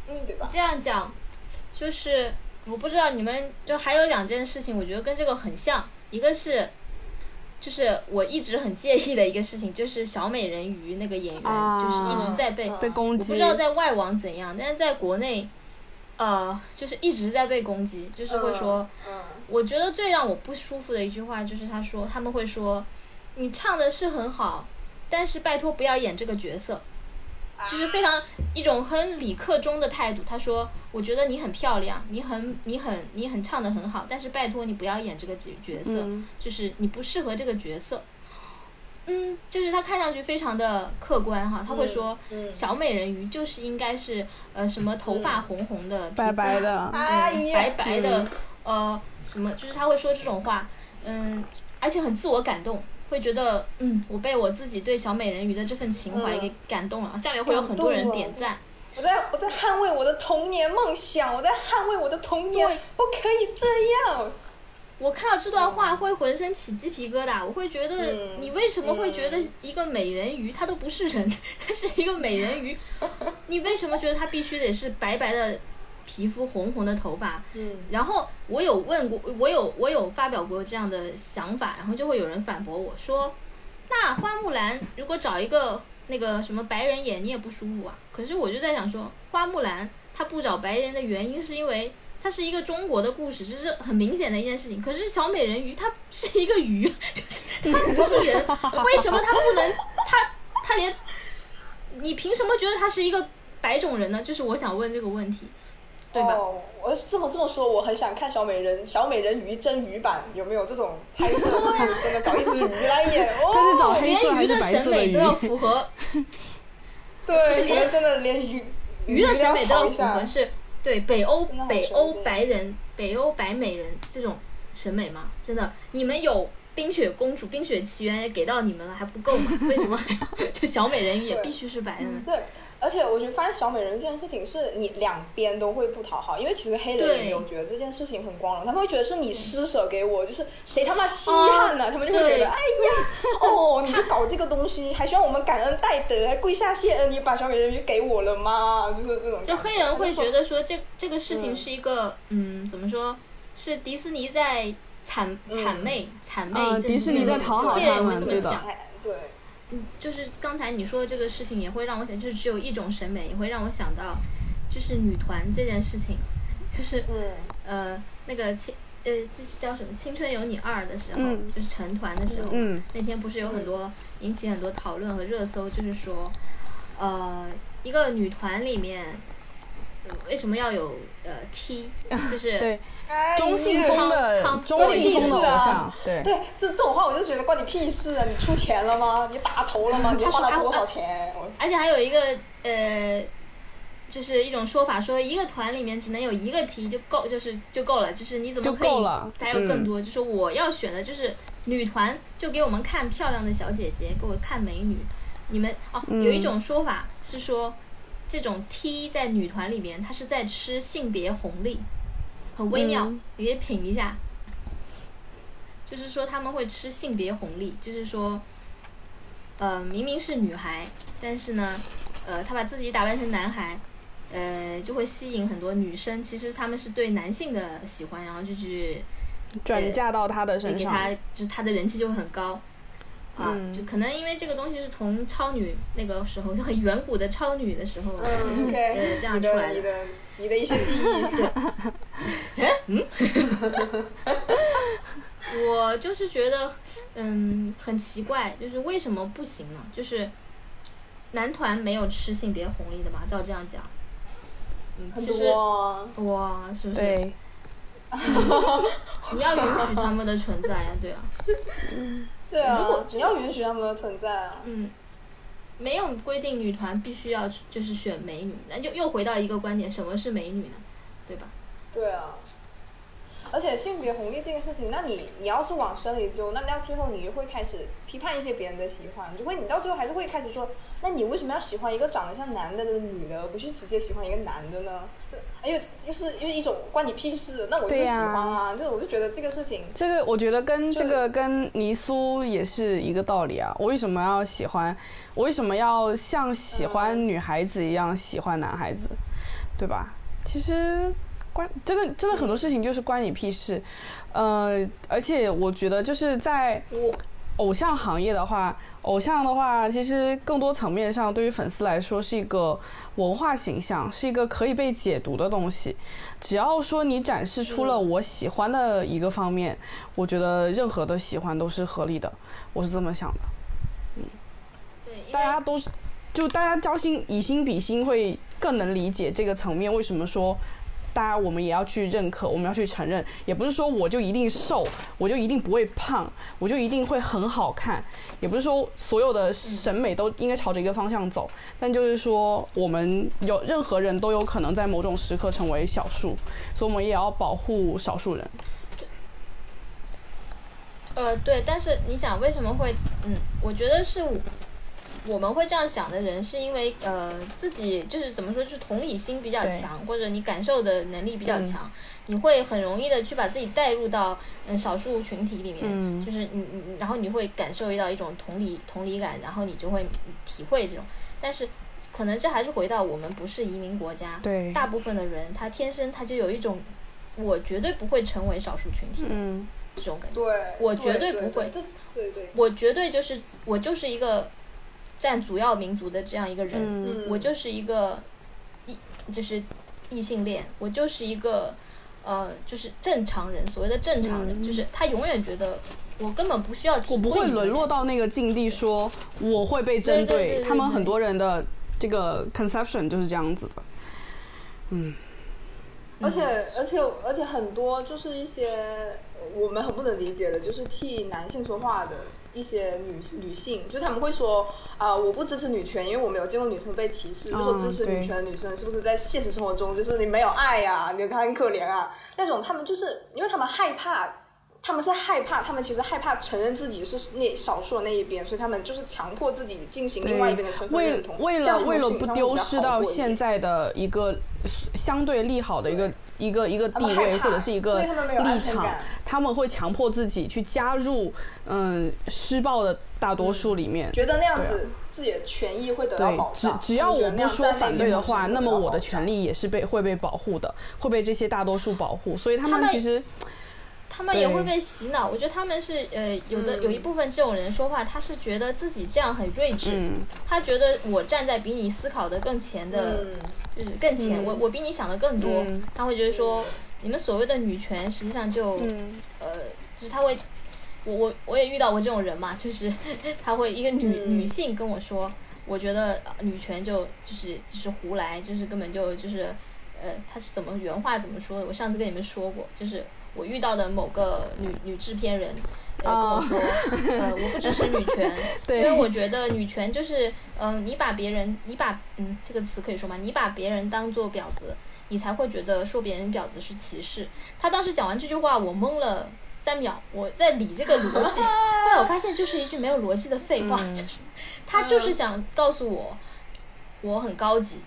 [SPEAKER 3] 嗯，对吧？
[SPEAKER 2] 这样讲，就是我不知道你们就还有两件事情，我觉得跟这个很像，一个是。就是我一直很介意的一个事情，就是小美人鱼那个演员，就是一直在被
[SPEAKER 1] 被攻击。
[SPEAKER 2] 我不知道在外网怎样，但是在国内，呃，就是一直在被攻击，就是会说，我觉得最让我不舒服的一句话就是他说他们会说，你唱的是很好，但是拜托不要演这个角色。就是非常一种很理克中的态度。他说：“我觉得你很漂亮，你很你很你很唱的很好，但是拜托你不要演这个角角色，就是你不适合这个角色。”嗯，就是他看上去非常的客观哈，他会说：“小美人鱼就是应该是呃什么头发红红的，
[SPEAKER 1] 白白的，
[SPEAKER 2] 白白的，呃什么，就是他会说这种话，嗯，而且很自我感动。”会觉得，嗯，我被我自己对小美人鱼的这份情怀给感动了。下面会有很多人点赞。
[SPEAKER 3] 我在我在捍卫我的童年梦想，我在捍卫我的童年，不可以这样。
[SPEAKER 2] 我看到这段话会浑身起鸡皮疙瘩，我会觉得，你为什么会觉得一个美人鱼她都不是人，她是一个美人鱼，你为什么觉得她必须得是白白的？皮肤红红的头发，嗯，然后我有问过，我有我有发表过这样的想法，然后就会有人反驳我说，那花木兰如果找一个那个什么白人演，你也不舒服啊。可是我就在想说，花木兰她不找白人的原因是因为它是一个中国的故事，这是很明显的一件事情。可是小美人鱼她是一个鱼，就是她不是人，为什么她不能？她她连你凭什么觉得她是一个白种人呢？就是我想问这个问题。哦，
[SPEAKER 3] 我这么这么说，我很想看小美人小美人鱼真鱼版有没有这种拍摄，真的找一只鱼来演 哦，
[SPEAKER 2] 连鱼的审美都要 符合，
[SPEAKER 3] 对，连真的连鱼
[SPEAKER 2] 鱼的审美都要符合，是对北欧北欧白人北欧白美人这种审美吗？真的，你们有《冰雪公主》《冰雪奇缘》也给到你们了，还不够吗？为什么还要就小美人鱼也必须是白的呢？
[SPEAKER 3] 对，而且我觉得发现小美人这件事情是你两边都会不讨好，因为其实黑人也没有觉得这件事情很光荣，他们会觉得是你施舍给我，就是谁他妈稀罕呢？他们就会觉得，哎呀，哦，你就搞这个东西，还希望我们感恩戴德，还跪下谢恩，你把小美人鱼给我了吗？就是这种。
[SPEAKER 2] 就黑人会觉得说这这个事情
[SPEAKER 3] 嗯
[SPEAKER 2] 是一个嗯怎么说？是迪士尼在谄谄媚谄媚
[SPEAKER 1] 嗯迪士尼在讨好
[SPEAKER 2] 黑人
[SPEAKER 1] 他们对的
[SPEAKER 2] 会这么想。就是刚才你说的这个事情，也会让我想，就是只有一种审美，也会让我想到，就是女团这件事情，就是
[SPEAKER 3] 嗯
[SPEAKER 2] 呃那个青呃这是叫什么《青春有你二》的时候，
[SPEAKER 1] 嗯
[SPEAKER 2] 就是成团的时候，
[SPEAKER 1] 嗯
[SPEAKER 2] 那天不是有很多引起很多讨论和热搜，就是说，呃，一个女团里面，呃为什么要有呃 T，就是
[SPEAKER 1] 中性风的中性风的偶像，对，
[SPEAKER 3] 对，这这种话我就觉得关你屁事啊！你出钱了吗？你打头了吗？你花了多少钱？
[SPEAKER 2] 而且还有一个呃，就是一种说法，说一个团里面只能有一个 T 就够，就是就够了，就是你怎么可以
[SPEAKER 1] 够了
[SPEAKER 2] 还有更
[SPEAKER 1] 嗯
[SPEAKER 2] 多？就是我要选的就是女团，就给我们看漂亮的小姐姐，给我看美女。你们哦，有一种说法是说，这种 T 在女团里面，它是在吃性别红利，很微妙，
[SPEAKER 1] 嗯
[SPEAKER 2] 你可以品一下。就是说他们会吃性别红利，就是说，呃，明明是女孩，但是呢，呃，她把自己打扮成男孩，呃，就会吸引很多女生。其实他们是对男性的喜欢，然后就去
[SPEAKER 1] 转嫁到他的身上
[SPEAKER 2] 给他，，就是他的人气就会很高。啊，
[SPEAKER 1] 嗯
[SPEAKER 2] 就可能因为这个东西是从超女那个时候，就 很远古的超女的时候，呃，这样出来的。
[SPEAKER 3] 你的一些记忆，对，嗯
[SPEAKER 2] 我就是觉得，嗯，很奇怪，就是为什么不行呢？就是男团没有吃性别红利的嘛？照这样讲，嗯，其实。哇，是不是？你要允许他们的存在呀、对啊，
[SPEAKER 3] 对啊
[SPEAKER 2] 如果，
[SPEAKER 3] 你要允许他们的存在啊。
[SPEAKER 2] 嗯，没有规定女团必须要就是选美女，那就又回到一个观点，什么是美女呢？对吧？
[SPEAKER 3] 对啊。而且性别红利这个事情，那你你要是往深里究，那到最后你会开始批判一些别人的喜欢，就会你到最后还是会开始说，那你为什么要喜欢一个长得像男的的女的，而不是直接喜欢一个男的呢？就哎呦，就是因为一种关你屁事，那我就喜欢啊，就我就觉得这个事情，
[SPEAKER 1] 这个我觉得跟这个跟泥苏也是一个道理啊。我为什么要喜欢？我为什么要像喜欢女孩子一样喜欢男孩子？对吧？其实关真的真的很多事情就是关你屁事。呃，而且我觉得就是在
[SPEAKER 2] 我
[SPEAKER 1] 偶像行业的话，偶像的话，其实更多层面上，对于粉丝来说是一个文化形象，是一个可以被解读的东西。只要说你展示出了我喜欢的一个方面，我觉得任何的喜欢都是合理的，我是这么想的。
[SPEAKER 2] 嗯对，
[SPEAKER 1] 大家都是，就大家交心以心比心，会更能理解这个层面。为什么说大家我们也要去认可，我们要去承认？也不是说我就一定瘦，我就一定不会胖，我就一定会很好看，也不是说所有的审美都应该朝着一个方向走。但就是说，我们有任何人都有可能在某种时刻成为少数，所以我们也要保护少数人。
[SPEAKER 2] 呃，对，但是你想为什么会？嗯，我觉得是我我们会这样想的人，是因为呃自己就是怎么说，就是同理心比较强，或者你感受的能力比较
[SPEAKER 1] 嗯。
[SPEAKER 2] 强，你会很容易的去把自己带入到嗯少数群体里面，
[SPEAKER 1] 嗯。
[SPEAKER 2] 就是你你然后你会感受到一种同理同理感，然后你就会体会这种，但是可能这还是回到我们不是移民国家，
[SPEAKER 1] 对，
[SPEAKER 2] 大部分的人他天生他就有一种我绝对不会成为少数群体
[SPEAKER 1] 嗯。
[SPEAKER 2] 这种感觉。
[SPEAKER 3] 对，
[SPEAKER 2] 我绝
[SPEAKER 3] 对
[SPEAKER 2] 对不会。
[SPEAKER 3] 这对对，
[SPEAKER 2] 我绝对就是我就是一个占主要民族的这样一个人，我就是一个异就是异性恋，我就是一个呃就是正常人，所谓的正常人，
[SPEAKER 1] 嗯。
[SPEAKER 2] 就是他永远觉得我根本不需要
[SPEAKER 1] 我不会沦落到那个境地，说我会被针
[SPEAKER 2] 对对对对
[SPEAKER 1] 他们很多人的这个 conception 就是这样子的。嗯，
[SPEAKER 3] 而且而且而且很多就是一些我们很不能理解的，就是替男性说话的一些女女性，就是他们会说啊、我不支持女权，因为我没有见过女生被歧视，就说
[SPEAKER 1] 嗯
[SPEAKER 3] 支持女权的女生是不是在现实生活中就是你没有爱呀、你很可怜啊那种，他们就是因为他们害怕他们是害怕，他们其实害怕承认自己是那少数的那一边，所以他们就是强迫自己进行另外一边的身份
[SPEAKER 1] 为
[SPEAKER 3] 认同。
[SPEAKER 1] 为了为了不丢失到现在的一个相对利好的一个一个一个地位或者是一个立场，他们会强迫自己去加入嗯施暴的大多数里面。
[SPEAKER 3] 觉得那样子自己的权益会得到保，障。
[SPEAKER 1] 只只要我不说反对的话，那么我的权利也是被会被保护的，会被这些大多数保护。所以他们其实
[SPEAKER 2] 他们也会被洗脑。我觉得他们是呃，有的、
[SPEAKER 3] 嗯
[SPEAKER 2] 有一部分这种人说话，他是觉得自己这样很睿智，
[SPEAKER 1] 嗯
[SPEAKER 2] 他觉得我站在比你思考的更前的，
[SPEAKER 3] 嗯
[SPEAKER 2] 就是更前，
[SPEAKER 1] 嗯
[SPEAKER 2] 我我比你想的更多。
[SPEAKER 1] 嗯
[SPEAKER 2] 他会觉得说，你们所谓的女权，实际上就、
[SPEAKER 1] 嗯
[SPEAKER 2] 呃，就是他会，我我我也遇到过这种人嘛，就是他会一个女、
[SPEAKER 3] 嗯
[SPEAKER 2] 女性跟我说，我觉得呃女权就就是就是胡来，就是根本就就是呃，他是怎么原话怎么说的？我上次跟你们说过，就是我遇到的某个女女制片人。呃，跟我
[SPEAKER 1] 哦
[SPEAKER 2] 说，呃，我不支持女权，因为我觉得女权就是，嗯、你把别人，你把，嗯，这个词可以说吗？你把别人当做婊子，你才会觉得说别人婊子是歧视。他当时讲完这句话，我懵了三秒，我在理这个逻辑，后来我发现就是一句没有逻辑的废话，
[SPEAKER 1] 嗯
[SPEAKER 2] 就是他就是想告诉我，我很高级，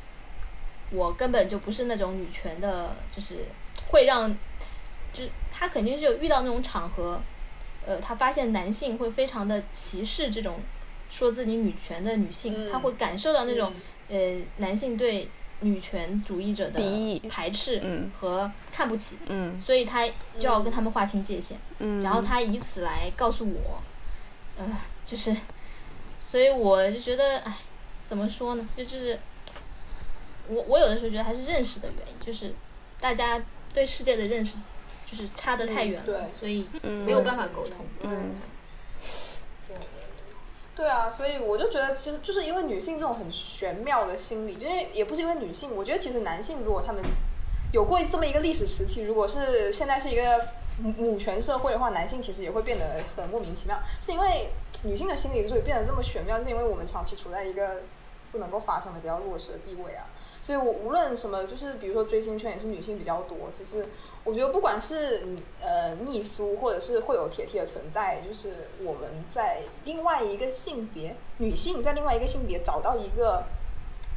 [SPEAKER 2] 我根本就不是那种女权的，就是会让，就是他肯定是有遇到那种场合，呃，他发现男性会非常的歧视这种说自己女权的女性，
[SPEAKER 3] 嗯
[SPEAKER 2] 他会感受到那种、呃男性对女权主义者的
[SPEAKER 1] 敌意
[SPEAKER 2] 排斥
[SPEAKER 1] 嗯
[SPEAKER 2] 和看不起，
[SPEAKER 1] 嗯。
[SPEAKER 2] 所以他就要跟他们划清界限，
[SPEAKER 1] 嗯，
[SPEAKER 2] 然后他以此来告诉我，呃，就是，所以我就觉得，哎，怎么说呢？就就是我我有的时候觉得还是认识的原因，就是大家对世界的认识就是差得太远了，所以
[SPEAKER 1] 嗯。
[SPEAKER 2] 没有办法沟通。
[SPEAKER 1] 嗯。
[SPEAKER 3] 对啊，所以我就觉得，其实就是因为女性这种很玄妙的心理，就是也不是因为女性，我觉得其实男性如果他们有过这么一个历史时期，如果是现在是一个母母权社会的话，男性其实也会变得很莫名其妙，是因为女性的心理之所以变得这么玄妙，就是因为我们长期处在一个不能够发生的比较弱势的地位啊。所以我无论什么，就是比如说追星圈也是女性比较多，其实我觉得不管是呃逆苏，或者是会有铁铁的存在，就是我们在另外一个性别女性在另外一个性别找到一个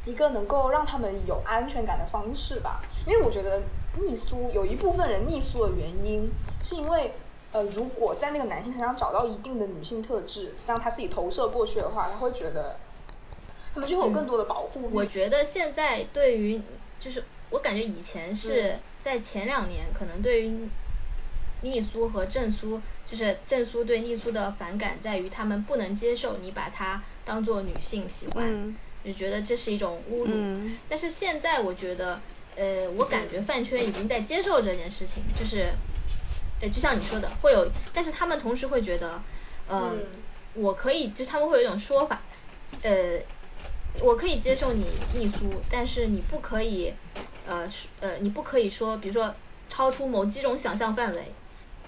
[SPEAKER 3] 一个能够让他们有安全感的方式吧。因为我觉得逆苏有一部分人逆苏的原因，是因为呃，如果在那个男性身上找到一定的女性特质，让他自己投射过去的话，他会觉得他们就会有更多的保护欲。
[SPEAKER 2] 我觉得现在对于就是我感觉以前是
[SPEAKER 3] 嗯
[SPEAKER 2] 在前两年，可能对于逆苏和正苏，就是正苏对逆苏的反感在于他们不能接受你把她当做女性喜欢，
[SPEAKER 1] 嗯
[SPEAKER 2] 就觉得这是一种侮辱。
[SPEAKER 1] 嗯
[SPEAKER 2] 但是现在我觉得，呃，我感觉饭圈已经在接受这件事情，就是，呃，就像你说的，会有，但是他们同时会觉得，呃、
[SPEAKER 3] 嗯
[SPEAKER 2] 我可以，就是他们会有一种说法，呃，我可以接受你逆苏，但是你不可以，呃，说呃，你不可以说，比如说超出某几种想象范围，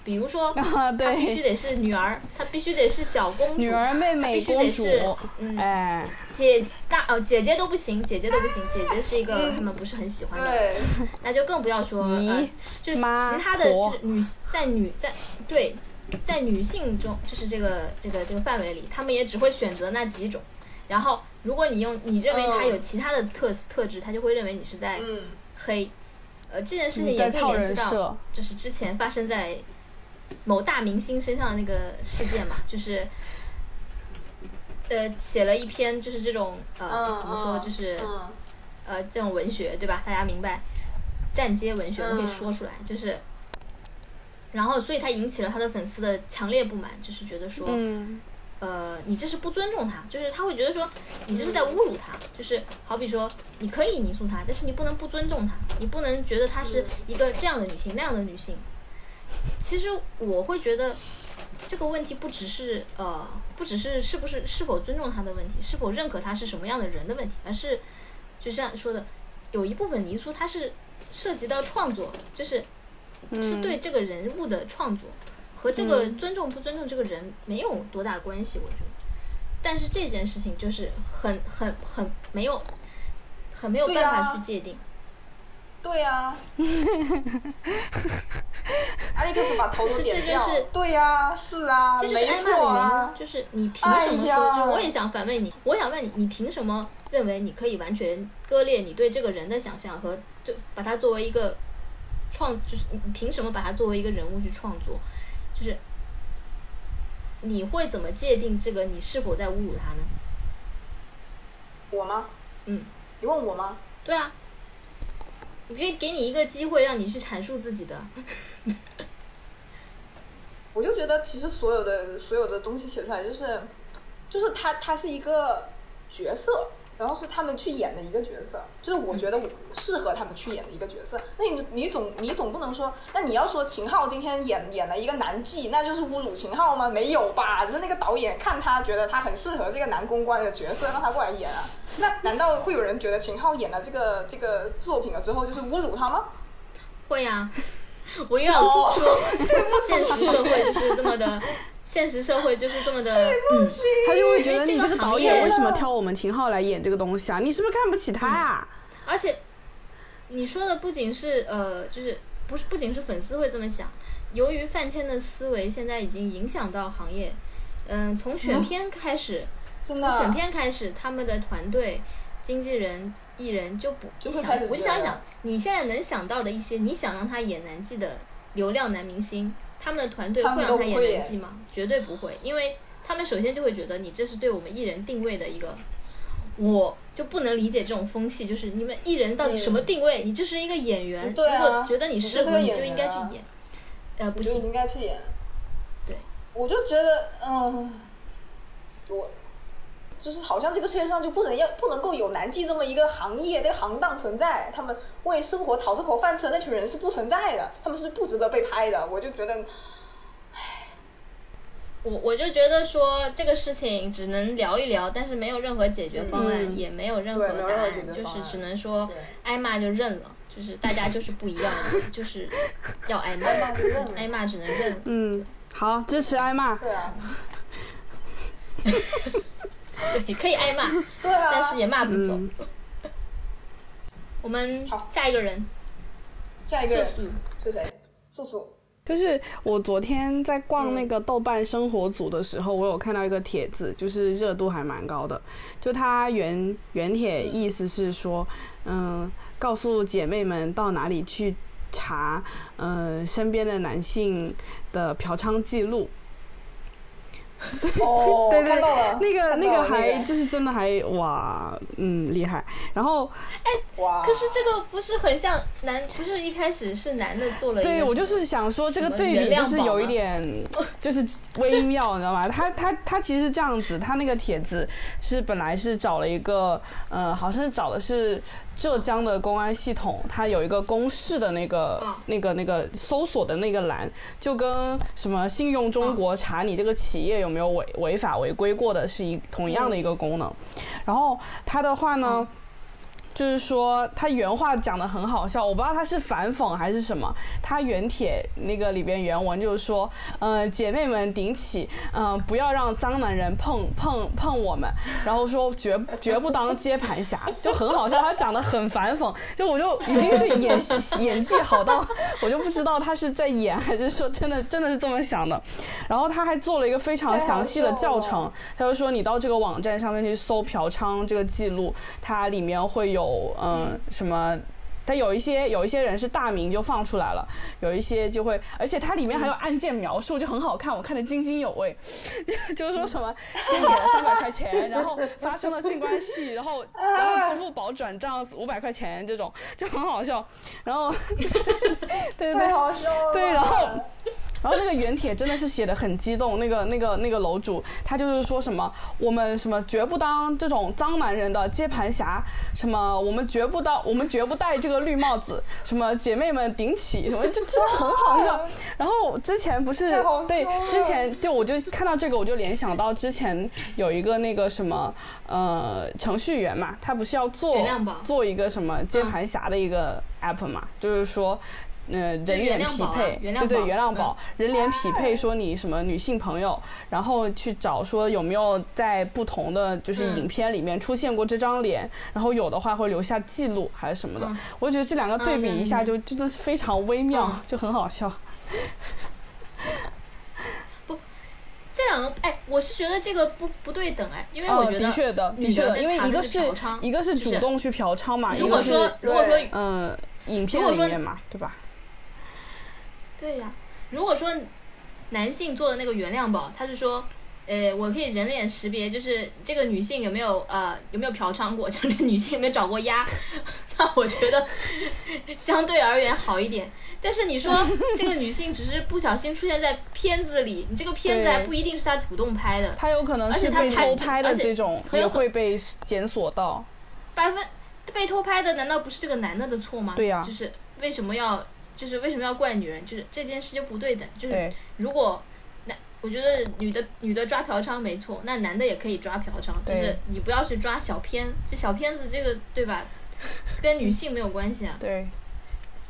[SPEAKER 2] 比如说。
[SPEAKER 1] 啊
[SPEAKER 2] 她必须，得是女儿，她必须得是小公主，
[SPEAKER 1] 女儿妹妹
[SPEAKER 2] 必须，得是，嗯，
[SPEAKER 1] 哎，
[SPEAKER 2] 姐大哦，姐姐都不行，姐姐都不行，姐姐是一个他们不是很喜欢的，
[SPEAKER 3] 对，
[SPEAKER 2] 那就更不要说呃，就是其他的就是女在女在对在女性中，就是这个这个这个范围里，他们也只会选择那几种。然后，如果你用你认为他有其他的特特质，他就会认为你是在
[SPEAKER 3] 嗯
[SPEAKER 2] 黑。呃，这件事情也可以联系到，就是之前发生在某大明星身上的那个事件嘛，就是。呃，写了一篇就是这种呃，
[SPEAKER 3] 嗯
[SPEAKER 2] 怎么说，
[SPEAKER 3] 嗯
[SPEAKER 2] 就是、
[SPEAKER 3] 嗯
[SPEAKER 2] 呃，这种文学，对吧？大家明白，站街文学，我可以
[SPEAKER 3] 嗯
[SPEAKER 2] 说出来，就是，然后，所以他引起了他的粉丝的强烈不满，就是觉得说，
[SPEAKER 1] 嗯
[SPEAKER 2] 呃，你这是不尊重他，就是他会觉得说，你这是在侮辱他，就是好比说，你可以泥塑他，但是你不能不尊重他，你不能觉得她是一个这样的女性，那样的女性。其实我会觉得，这个问题不只是呃，不只是是不是是否尊重她的问题，是否认可她是什么样的人的问题，而是就像说的，有一部分泥塑它是涉及到创作，就是是，对这个人物的创作，和这个
[SPEAKER 1] 嗯
[SPEAKER 2] 尊重不尊重这个人没有多大关系，我觉得。但是这件事情就是很很很没有，很没有办法
[SPEAKER 3] 啊
[SPEAKER 2] 去界定。
[SPEAKER 3] 对呀、阿利克斯把头都
[SPEAKER 2] 是
[SPEAKER 3] 点掉。
[SPEAKER 2] 这就是
[SPEAKER 3] 对呀、是啊，
[SPEAKER 2] 这就是
[SPEAKER 3] 没错
[SPEAKER 2] 挨骂的原因
[SPEAKER 3] 啊
[SPEAKER 2] 啊，。就是你凭什么说？就是我也想反问你，我想问你，你凭什么认为你可以完全割裂你对这个人的想象和就把他作为一个创，就是你凭什么把他作为一个人物去创作？就是你会怎么界定这个你是否在侮辱他呢？
[SPEAKER 3] 我吗？
[SPEAKER 2] 嗯，
[SPEAKER 3] 你问我吗？
[SPEAKER 2] 对啊，我可以给你一个机会让你去阐述自己的。
[SPEAKER 3] 我就觉得其实所有的所有的东西写出来，就是就是他他是一个角色，然后是他们去演的一个角色，就是我觉得我适合他们去演的一个角色。那你你总你总不能说，那你要说秦昊今天演演了一个男妓，那就是侮辱秦昊吗？没有吧，只是那个导演看他觉得他很适合这个男公关的角色，让他过来演啊。那难道会有人觉得秦昊演了这个这个作品了之后就是侮辱他吗？
[SPEAKER 2] 会呀、我又要
[SPEAKER 3] 哦
[SPEAKER 2] 说，现实社会就是这么的，现实社会就是这么的，嗯，
[SPEAKER 1] 他就会觉得
[SPEAKER 2] 这个
[SPEAKER 1] 你这个导
[SPEAKER 2] 行业
[SPEAKER 1] 演为什么挑我们秦昊来演这个东西啊？你是不是看不起他啊？
[SPEAKER 2] 而且你说的不仅是呃，就是不是不仅是粉丝会这么想，由于范天的思维现在已经影响到行业，嗯、从选片开始，
[SPEAKER 3] 真的
[SPEAKER 2] 从选片开始，他们的团队、经纪人、艺人就不
[SPEAKER 3] 就会
[SPEAKER 2] 想我就想想，你现在能想到的一些你想让他演男妓的流量男明星，他们的团队会让他演
[SPEAKER 3] 都不会演
[SPEAKER 2] 男妓吗？绝对不会，因为他们首先就会觉得你这是对我们艺人定位的一个。我就不能理解这种风气，就是你们艺人到底什么定位？你就是一个演员，
[SPEAKER 3] 对啊
[SPEAKER 2] 如果觉得你
[SPEAKER 3] 你
[SPEAKER 2] 适合，你就应该去演。呃，不行，
[SPEAKER 3] 应该去演。
[SPEAKER 2] 对，
[SPEAKER 3] 我就觉得，嗯，我就是好像这个世界上就不能要不能够有男妓这么一个行业，这个行当存在，他们为生活讨这口饭吃的那群人是不存在的，他们是不值得被拍的。我就觉得，
[SPEAKER 2] 我我就觉得说这个事情只能聊一聊，但是没有任何解决方案，
[SPEAKER 1] 嗯
[SPEAKER 2] 也没有任何答案，就是只能说挨骂就认了，就是大家就是不一样，就是要挨骂，
[SPEAKER 3] 挨 骂就认
[SPEAKER 2] 挨骂只能认。
[SPEAKER 1] 嗯，好，支持挨骂。
[SPEAKER 3] 对啊，
[SPEAKER 2] 对，可以挨骂，
[SPEAKER 3] 对啊，
[SPEAKER 2] 但是也骂不走。
[SPEAKER 1] 嗯，
[SPEAKER 2] 我们
[SPEAKER 3] 好
[SPEAKER 2] 下一个人，
[SPEAKER 3] 下一个人
[SPEAKER 2] 素素
[SPEAKER 3] 是谁？素素。
[SPEAKER 1] 就是我昨天在逛那个豆瓣生活组的时候，我有看到一个帖子，就是热度还蛮高的。就它原原帖意思是说，嗯，告诉姐妹们到哪里去查，呃，身边的男性的嫖娼记录。
[SPEAKER 3] 哦，
[SPEAKER 1] 对对
[SPEAKER 3] 看到了，
[SPEAKER 1] 那个那个还就是真的还哇，嗯，厉害。然后
[SPEAKER 3] 哇，
[SPEAKER 2] 可是这个不是很像男，不是一开始是男的做了一个
[SPEAKER 1] 对我就是想说，这个对比就是有一点，就是微妙，你知道吗？他他他其实是这样子，他那个帖子是本来是找了一个，呃，好像是找的是浙江的公安系统，它有一个公示的那个、
[SPEAKER 2] 嗯
[SPEAKER 1] 那个那个搜索的那个栏，就跟什么信用中国查你这个企业有没有违违法违规过的是一同样的一个功能。然后它的话呢。就是说，他原话讲的很好笑，我不知道他是反讽还是什么。他原帖那个里边原文就是说，嗯、姐妹们顶起，嗯、不要让脏男人碰 碰碰我们，然后说绝 绝不当接盘侠，就很好笑。他讲的很反讽，就我就已经是演戏演技好到，我就不知道他是在演还是说真的真的是这么想的。然后他还做了一个非常详细的教程，他就说你到这个网站上面去搜嫖娼这个记录，它里面会有嗯什么。但有一些有一些人是大名就放出来了，有一些就会，而且它里面还有案件描述，就很好看，我看得津津有味。就是说什么 先给了三百块钱，然后发生了性关系，然后 然后支付宝转账五百块钱这种，就很好笑。然后对对对，
[SPEAKER 3] 太好笑了。
[SPEAKER 1] 对，然后。然后那个原帖真的是写的很激动，那个那个那个楼主他就是说什么我们什么绝不当这种脏男人的接盘侠，什么我们绝不当我们绝不戴这个绿帽子，什么姐妹们顶起，什么就真的很好笑。然后之前不是对之前就我就看到这个我就联想到之前有一个那个什么呃程序员嘛，他不是要做做一个什么接盘侠的一个 app 嘛，就是说。呃人脸匹配，
[SPEAKER 2] 原谅
[SPEAKER 1] 对对原谅宝，人脸匹配说你什么女性朋友，然后去找说有没有在不同的就是
[SPEAKER 2] 嗯
[SPEAKER 1] 影片里面出现过这张脸，然后有的话会留下记录还是什么的。
[SPEAKER 2] 嗯
[SPEAKER 1] 我觉得这两个对比一下，
[SPEAKER 2] 嗯
[SPEAKER 1] 就真的是非常微妙，
[SPEAKER 2] 嗯
[SPEAKER 1] 就很好笑。
[SPEAKER 2] 不这两个，哎，我是觉得这个不不对等哎，因为
[SPEAKER 1] 呃
[SPEAKER 2] 我觉得
[SPEAKER 1] 的确的，的确的，因为一个是
[SPEAKER 2] 是
[SPEAKER 1] 一个是主动去嫖娼嘛，
[SPEAKER 2] 如果说如果说
[SPEAKER 3] 对
[SPEAKER 1] 嗯影片里面嘛，对吧？
[SPEAKER 2] 对呀、如果说男性做的那个原谅宝，他是说，呃，我可以人脸识别，就是这个女性有没有呃有没有嫖娼过，就是这女性有没有找过鸭，那我觉得相对而言好一点。但是你说 这个女性只是不小心出现在片子里，你这个片子还不一定是她主动拍的，
[SPEAKER 1] 他有可能是被偷拍的这种，也会被检索到。
[SPEAKER 2] 百分被偷拍的难道不是这个男的的错吗？
[SPEAKER 1] 对呀
[SPEAKER 2] 就是为什么要就是为什么要怪女人？就是这件事就不对等，就是，如果那，我觉得女的女的抓嫖娼没错，那男的也可以抓嫖娼，就是你不要去抓小偏，这小偏子这个对吧？跟女性没有关系啊，
[SPEAKER 1] 对，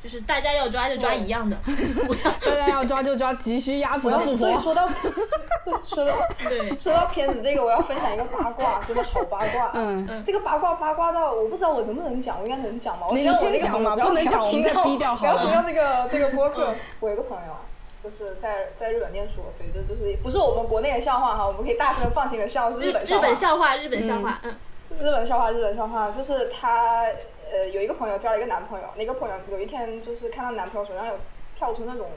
[SPEAKER 2] 就是大家要抓就抓一样的，
[SPEAKER 1] 大家要抓就抓急需鸭子的富婆。
[SPEAKER 3] 对说到 说到
[SPEAKER 2] 对，
[SPEAKER 3] 说到片子这个，我要分享一个八卦，真的好八卦。
[SPEAKER 1] 嗯，
[SPEAKER 3] 这个八卦八卦到我不知道我能不能讲，我应该能讲吧？我
[SPEAKER 1] 你先讲嘛
[SPEAKER 3] 那个朋友不要
[SPEAKER 1] 不能讲我们再逼掉好了
[SPEAKER 3] 不要停到这个 这个播客
[SPEAKER 2] 嗯。
[SPEAKER 3] 我有一个朋友就是在在日本念书，所以这就是不是我们国内的笑话哈，我们可以大声放心的笑，是
[SPEAKER 2] 日
[SPEAKER 3] 本
[SPEAKER 2] 日本
[SPEAKER 3] 笑话。
[SPEAKER 2] 日本笑话，嗯
[SPEAKER 3] 日本笑话，日本笑话，就是她呃有一个朋友交了一个男朋友，那个朋友有一天就是看到男朋友手上有跳出那种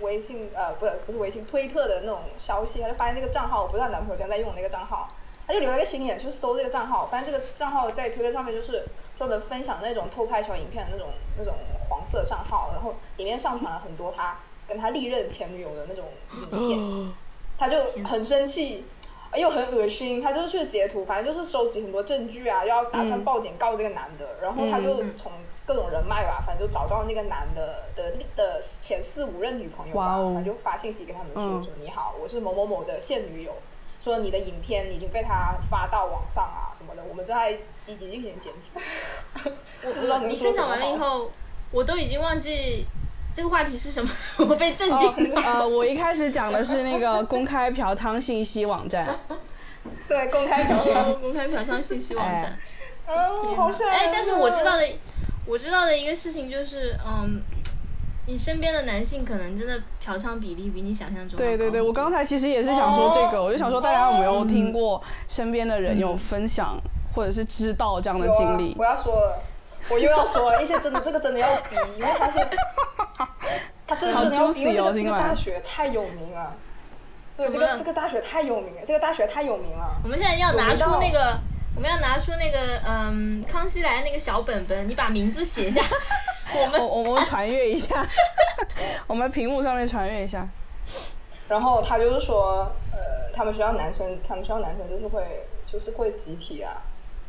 [SPEAKER 3] 微信呃不是不是微信推特的那种消息，他就发现这个账号不是她男朋友正在用那个账号，他就留了个心眼去搜这个账号，发现这个账号在推特上面就是专门分享那种偷拍小影片的那种那种黄色账号，然后里面上传了很多他跟他历任前女友的那种影片。他就很生气，又很恶心，他就去截图，反正就是收集很多证据啊，要打算
[SPEAKER 1] 嗯
[SPEAKER 3] 报警告这个男的，然后他就
[SPEAKER 2] 嗯
[SPEAKER 3] 从各种人脉吧，反正就找到那个男的的的前四五任女朋友吧，他就发信息跟他们说、
[SPEAKER 1] 嗯
[SPEAKER 3] 说你好，我是某某某的现女友。说你的影片已经被他发到网上啊什么的，我们正在积极进行检举。
[SPEAKER 2] 我
[SPEAKER 3] 不知道
[SPEAKER 2] 你分享完了以后，我都已经忘记这个话题是什么，我被震
[SPEAKER 1] 哦
[SPEAKER 2] 惊了。
[SPEAKER 1] 呃，我一开始讲的是那个公开嫖娼信息网站，
[SPEAKER 3] 对，公开嫖娼。
[SPEAKER 2] 公开嫖娼信息网站。
[SPEAKER 3] 嗯，
[SPEAKER 2] 天哪。
[SPEAKER 3] 好吓人
[SPEAKER 2] 哎，但是我知道
[SPEAKER 3] 的，
[SPEAKER 2] 我知道的一个事情就是，嗯，你身边的男性可能真的嫖娼比例比你想象中要
[SPEAKER 1] 对对对，我刚才其实也是想说这个，
[SPEAKER 3] 哦。
[SPEAKER 1] 我就想说大家有没有听过身边的人有分享或者是知道这样的经历？
[SPEAKER 3] 我？要说了，我又要说了，一些真的这个真的要比，因为他是他真的真的要逼，因为这个这个大学太有名了。对，这个这个大学太有名了，这个大学太有名了。
[SPEAKER 2] 我们现在要拿出那个，我们要拿出那个，嗯，康熙来那个小本本，你把名字写下。我们
[SPEAKER 1] 我我们传阅一下，我们屏幕上面传阅一下。
[SPEAKER 3] 然后他就是说，呃，他们学校男生，他们学校男生就是会就是会集体啊，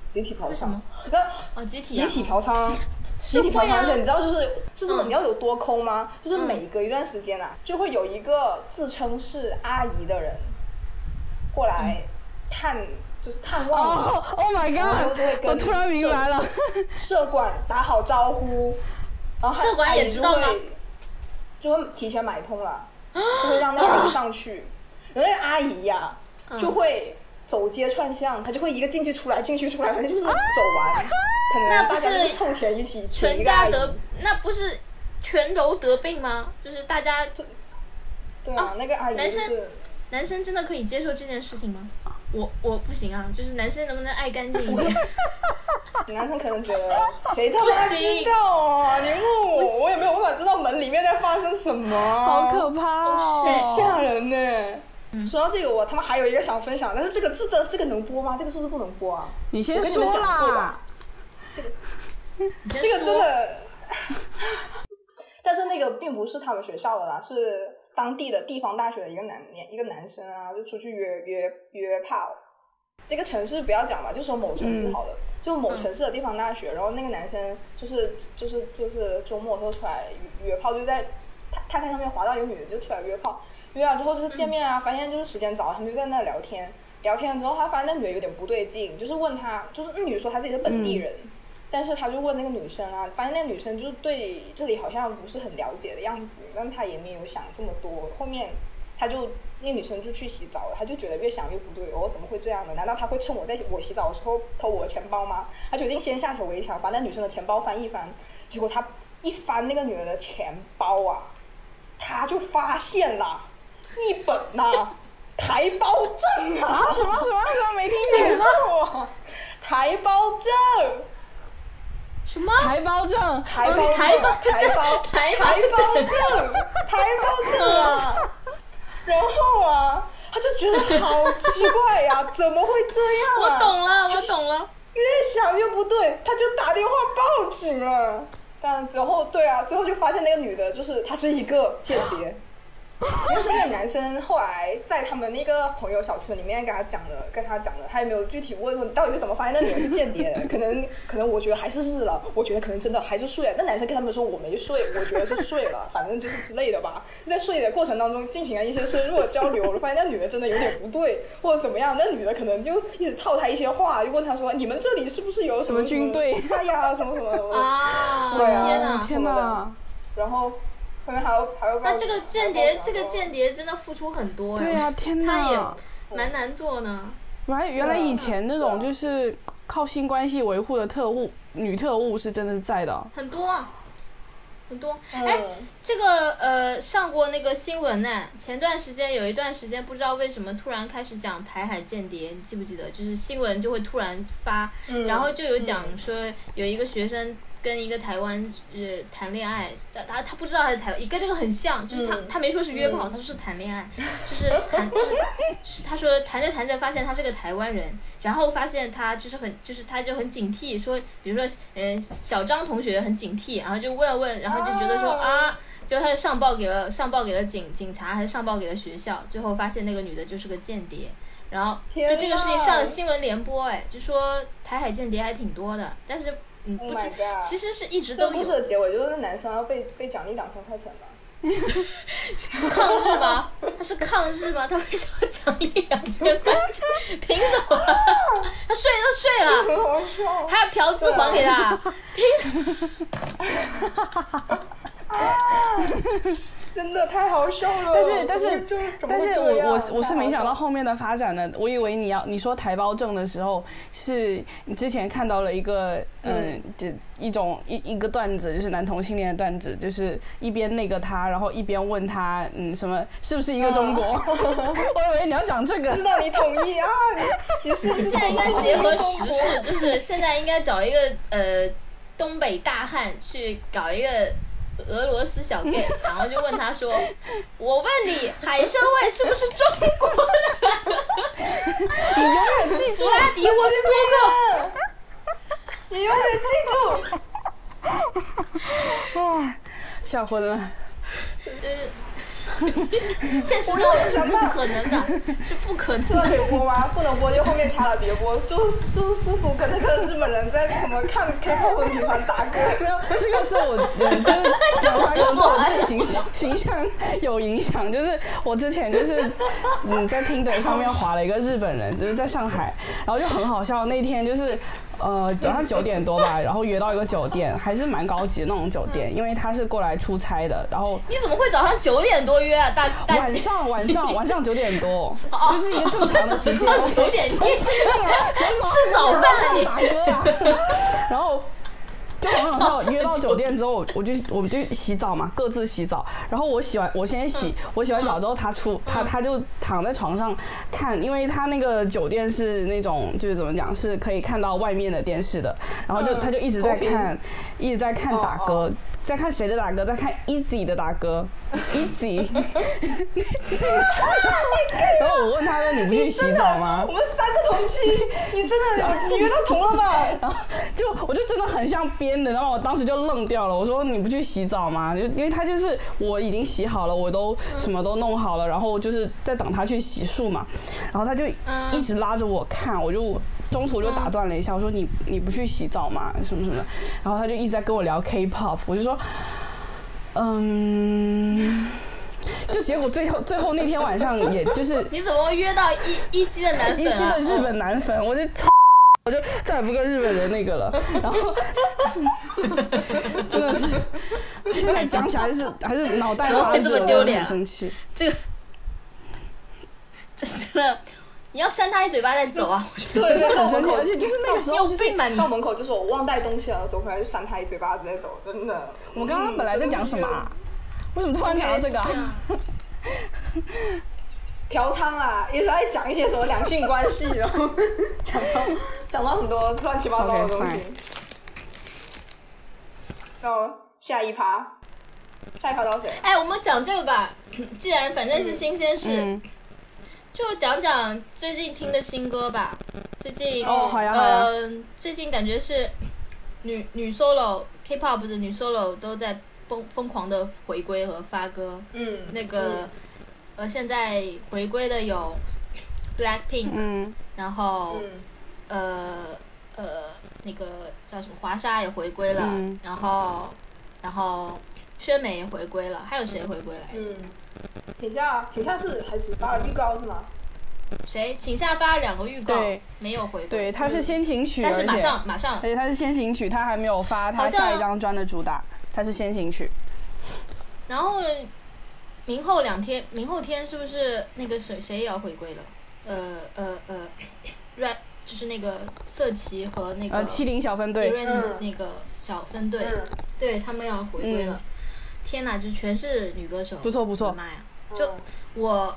[SPEAKER 3] 集体嫖娼。那
[SPEAKER 2] 哦，集体、啊、
[SPEAKER 3] 集体嫖娼，集体嫖娼，而且你知道就是是这么
[SPEAKER 2] 嗯
[SPEAKER 3] 你要有多抠吗？就是
[SPEAKER 2] 嗯
[SPEAKER 3] 每隔一段时间啊，就会有一个自称是阿姨的人过来探，就是探望你。
[SPEAKER 1] 哦，Oh my god！我突然明白了，
[SPEAKER 3] 社管打好招呼，然后
[SPEAKER 2] 社管也知道吗
[SPEAKER 3] 就会？提前买通了，就会让那个人上去，然后那个阿姨呀、
[SPEAKER 2] 嗯
[SPEAKER 3] 就会走街串巷，他就会一个进去出来，进去出来，反正就是走完，可能
[SPEAKER 2] 那不
[SPEAKER 3] 大家就是
[SPEAKER 2] 是
[SPEAKER 3] 凑钱一起
[SPEAKER 2] 全。家得，那不是全楼得病吗？就是大家
[SPEAKER 3] 对啊，那个阿姨
[SPEAKER 2] 男生
[SPEAKER 3] 就是
[SPEAKER 2] 男生真的可以接受这件事情吗？我我不行啊，就是男生能不能爱干净一点？
[SPEAKER 3] 男生可能觉得谁他妈
[SPEAKER 2] 不行
[SPEAKER 3] 知道啊？你问我，我也没有办法知道门里面在发生什么啊。
[SPEAKER 1] 好可怕
[SPEAKER 2] 哦
[SPEAKER 1] 哦！
[SPEAKER 3] 吓人呢。说到这个，我他妈还有一个想分享，但是这个这这这个能播吗？这个是不是不能播啊？
[SPEAKER 1] 你先
[SPEAKER 3] 我跟你们
[SPEAKER 1] 说
[SPEAKER 3] 讲过吧
[SPEAKER 1] 啦。
[SPEAKER 2] 这个
[SPEAKER 3] 这个真的，但是那个并不是他们学校的啦，是当地的地方大学的一个男一个男生啊，就出去约约约炮。这个城市不要讲吧，就说某城市好了，就某城市的地方大学，然后那个男生就是就是就是周末的时候出来约约炮，就在探探探上面滑到一个女的就出来约炮，约了之后就是见面啊，发现就是时间早，他们就在那聊天，聊天了之后他发现那女的有点不对劲，就是问他，就是那女的说她自己是本地人。但是他就问那个女生啊，发现那女生就是对这里好像不是很了解的样子，但他也没有想这么多。后面他就那女生就去洗澡了，他就觉得越想越不对，哦，怎么会这样呢？难道他会趁我在我洗澡的时候偷我的钱包吗？他决定先下手为强，把那女生的钱包翻一翻。结果他一翻那个女人的钱包啊，他就发现了一本呐、台胞证啊，
[SPEAKER 1] 什么什么什么没听
[SPEAKER 3] 什
[SPEAKER 1] 见？
[SPEAKER 3] 么？台胞证。
[SPEAKER 2] 什么？
[SPEAKER 1] 台胞证，
[SPEAKER 3] 台胞
[SPEAKER 2] 台胞
[SPEAKER 3] 台胞
[SPEAKER 2] 台胞
[SPEAKER 3] 台胞证，台胞证啊！然后啊，他就觉得好奇怪呀、怎么会这样
[SPEAKER 2] 我
[SPEAKER 3] 啊？
[SPEAKER 2] 懂了，我懂了。
[SPEAKER 3] 越想越不对，他就打电话报警了。但最后，对啊，最后就发现那个女的，就是她是一个间谍。但是那个男生后来在他们那个朋友小群里面跟他讲了，跟他讲了，他也没有具体问说你到底是怎么发现那女人是间谍的。可能可能我觉得还是日了，我觉得可能真的还是睡了。那男生跟他们说我没睡，我觉得是睡了，反正就是之类的吧。在睡的过程当中进行了一些深入的交流，我发现那女的真的有点不对，或者怎么样。那女的可能就一直套他一些话，就问他说你们这里是不是有
[SPEAKER 1] 什么军队
[SPEAKER 3] 哎呀，什么什么什么。
[SPEAKER 2] 啊！
[SPEAKER 3] 对啊
[SPEAKER 2] 天哪！
[SPEAKER 1] 天哪！
[SPEAKER 3] 然后后面还有还有。
[SPEAKER 2] 那这个间谍，这个间谍真的付出很多哎。
[SPEAKER 1] 对呀、天
[SPEAKER 2] 他也！蛮难做呢。
[SPEAKER 1] 原来原来以前那种就是靠性关系维护的特务女特务是真的是在的。
[SPEAKER 2] 很多啊，很多。
[SPEAKER 3] 嗯
[SPEAKER 2] 哎，这个呃，上过那个新闻呢。前段时间有一段时间，不知道为什么突然开始讲台海间谍，你记不记得？就是新闻就会突然发，
[SPEAKER 3] 嗯
[SPEAKER 2] 然后就有讲说有一个学生跟一个台湾呃谈恋爱，他他他不知道他是台湾，也跟这个很像，就是他、
[SPEAKER 3] 嗯。
[SPEAKER 2] 他没说是约炮，
[SPEAKER 3] 嗯。
[SPEAKER 2] 他说是谈恋爱，就是谈就是就是他说谈着谈着发现他是个台湾人，然后发现他就是很就是他就很警惕，说比如说呃小张同学很警惕，然后就问问，然后就觉得说
[SPEAKER 3] 啊
[SPEAKER 2] 啊。就他就上报给了上报给了警警察，还是上报给了学校，最后发现那个女的就是个间谍，然后就这个事情上了新闻联播，哎，就说台海间谍还挺多的，但是嗯
[SPEAKER 3] Oh
[SPEAKER 2] 不知
[SPEAKER 3] god
[SPEAKER 2] 其实是一直都
[SPEAKER 3] 这个故事的结尾就是那男生要被被奖励两千块钱吧。
[SPEAKER 2] 抗日吗？他是抗日吗？他为什么奖励两千块钱？凭什么？他睡都睡了。还要嫖资还给他，凭什么？
[SPEAKER 3] 真的太好笑了。
[SPEAKER 1] 但是但是但是我我我是没想到后面的发展的，我以为你要你说台胞证的时候，是你之前看到了一个嗯，就一种一一个段子，就是男同性恋的段子，就是一边那个他，然后一边问他嗯什么是不是一个中国？我以为你要讲这个
[SPEAKER 3] 知。道你同意啊？你你是不是
[SPEAKER 2] 现在应该结合时事，就是现在应该找一个呃东北大汉去搞一个俄罗斯小 gay，然后就问他说：“ 我问你，海参崴是不是中国的？
[SPEAKER 1] 你永远记住
[SPEAKER 2] 弗拉迪沃斯托克。”
[SPEAKER 3] 你永远记住。
[SPEAKER 1] 哇，吓昏了。
[SPEAKER 2] 就是现实生活是不可能的，是不可能
[SPEAKER 3] 这个
[SPEAKER 2] 的。
[SPEAKER 3] 可以播吗？不能播就后面掐了，别播。就是就是苏苏跟那个日本人在怎么看 K-pop 女团打歌。
[SPEAKER 1] 没有，这个是我，嗯，就是讲话跟对我自形形象有影响。就是我之前就是嗯在听的上面划了一个日本人，就是在上海，然后就很好笑。那天就是呃早上九点多吧，然后约到一个酒店，还是蛮高级的那种酒店，因为他是过来出差的，然后
[SPEAKER 2] 你怎么会早上九点多约啊？大大
[SPEAKER 1] 晚上晚上晚上九点多，
[SPEAKER 2] 哦
[SPEAKER 1] 就是一个正常的时间。
[SPEAKER 2] 上九点，你 吃早饭了你？
[SPEAKER 1] 打歌啊，然后。就很好笑，约到酒店之后，我就我们就洗澡嘛，各自洗澡。然后我洗完，我先洗，我洗完澡之后，他出他他就躺在床上看，因为他那个酒店是那种就是怎么讲，是可以看到外面的电视的。然后就
[SPEAKER 3] 嗯
[SPEAKER 1] 他就一直在看，一直在看打
[SPEAKER 3] 哦
[SPEAKER 1] 歌，在看谁的打歌，在看 Easy 的打歌，Easy。然后我问他说：“你不去洗澡吗？”
[SPEAKER 3] 我们三个同居，你真的你约到同了吗？
[SPEAKER 1] 然后就我就真的很像编的，然后我当时就愣掉了。我说你不去洗澡吗？就因为他就是我已经洗好了，我都什么都弄好了，然后就是在等他去洗漱嘛。然后他就
[SPEAKER 2] 嗯
[SPEAKER 1] 一直拉着我看，我就中途就打断了一下，我说你你不去洗澡吗？什么什么的。然后他就一直在跟我聊 K-pop，我就说嗯。就结果最后最后那天晚上，也就是
[SPEAKER 2] 你怎么会约到一一基的男
[SPEAKER 1] 一
[SPEAKER 2] 粉啊？
[SPEAKER 1] 季的日本男粉，我就 我就再也不跟日本人那个了。然后真的是，现在讲起来是还是脑袋
[SPEAKER 2] 怎么会这么，丢脸
[SPEAKER 1] 生气。
[SPEAKER 2] 这个这真的，你要扇他一嘴巴再走啊！我觉得
[SPEAKER 4] 对对，到门口，
[SPEAKER 1] 而且就是那个时候
[SPEAKER 2] 有
[SPEAKER 1] 就是
[SPEAKER 4] 到？门口就说我忘带东西了，走回来就扇他一嘴巴子再走，真的。
[SPEAKER 1] 我们刚刚本来在讲什么啊？为什么突然讲到这个啊？
[SPEAKER 4] 嫖娼啊，也是在讲一些什么两性关系，然后 讲到讲到很多乱七八糟的东西。然后下一趴，下一趴到谁？
[SPEAKER 2] 哎，我们讲这个吧，既然反正是新鲜事，
[SPEAKER 1] 嗯，
[SPEAKER 2] 就讲讲最近听的新歌吧。最近
[SPEAKER 1] 哦，好呀好呀，
[SPEAKER 2] 呃，最近感觉是女女 solo K-pop 的女 solo 都在疯疯狂的回归和发歌。
[SPEAKER 4] 嗯，
[SPEAKER 2] 那个、呃，现在回归的有 Blackpink，、
[SPEAKER 1] 嗯
[SPEAKER 2] 然后、
[SPEAKER 4] 嗯
[SPEAKER 2] 呃呃那个叫什么华莎也回归了，
[SPEAKER 1] 嗯
[SPEAKER 2] 然后然后宣美也回归了，还有谁回归来？
[SPEAKER 4] 嗯，请下请下是还只发了预告是吗？
[SPEAKER 2] 谁？请下发了两个预告，没有回归。
[SPEAKER 1] 对，他是先行曲，
[SPEAKER 2] 但是马上马上
[SPEAKER 1] 而且他是先行曲，他还没有发
[SPEAKER 2] 他
[SPEAKER 1] 下一张专的主打，他是先行曲。
[SPEAKER 2] 然后明后两天，明后天是不是那个谁谁也要回归了？呃呃呃，Red 就是那个色旗和那个
[SPEAKER 1] 呃，七零小分队
[SPEAKER 2] 那个小分队，
[SPEAKER 4] 嗯，
[SPEAKER 2] 对他们要回归了。天哪，就全是女歌手，
[SPEAKER 1] 不错不错
[SPEAKER 2] 妈呀！就
[SPEAKER 4] 嗯
[SPEAKER 2] 我，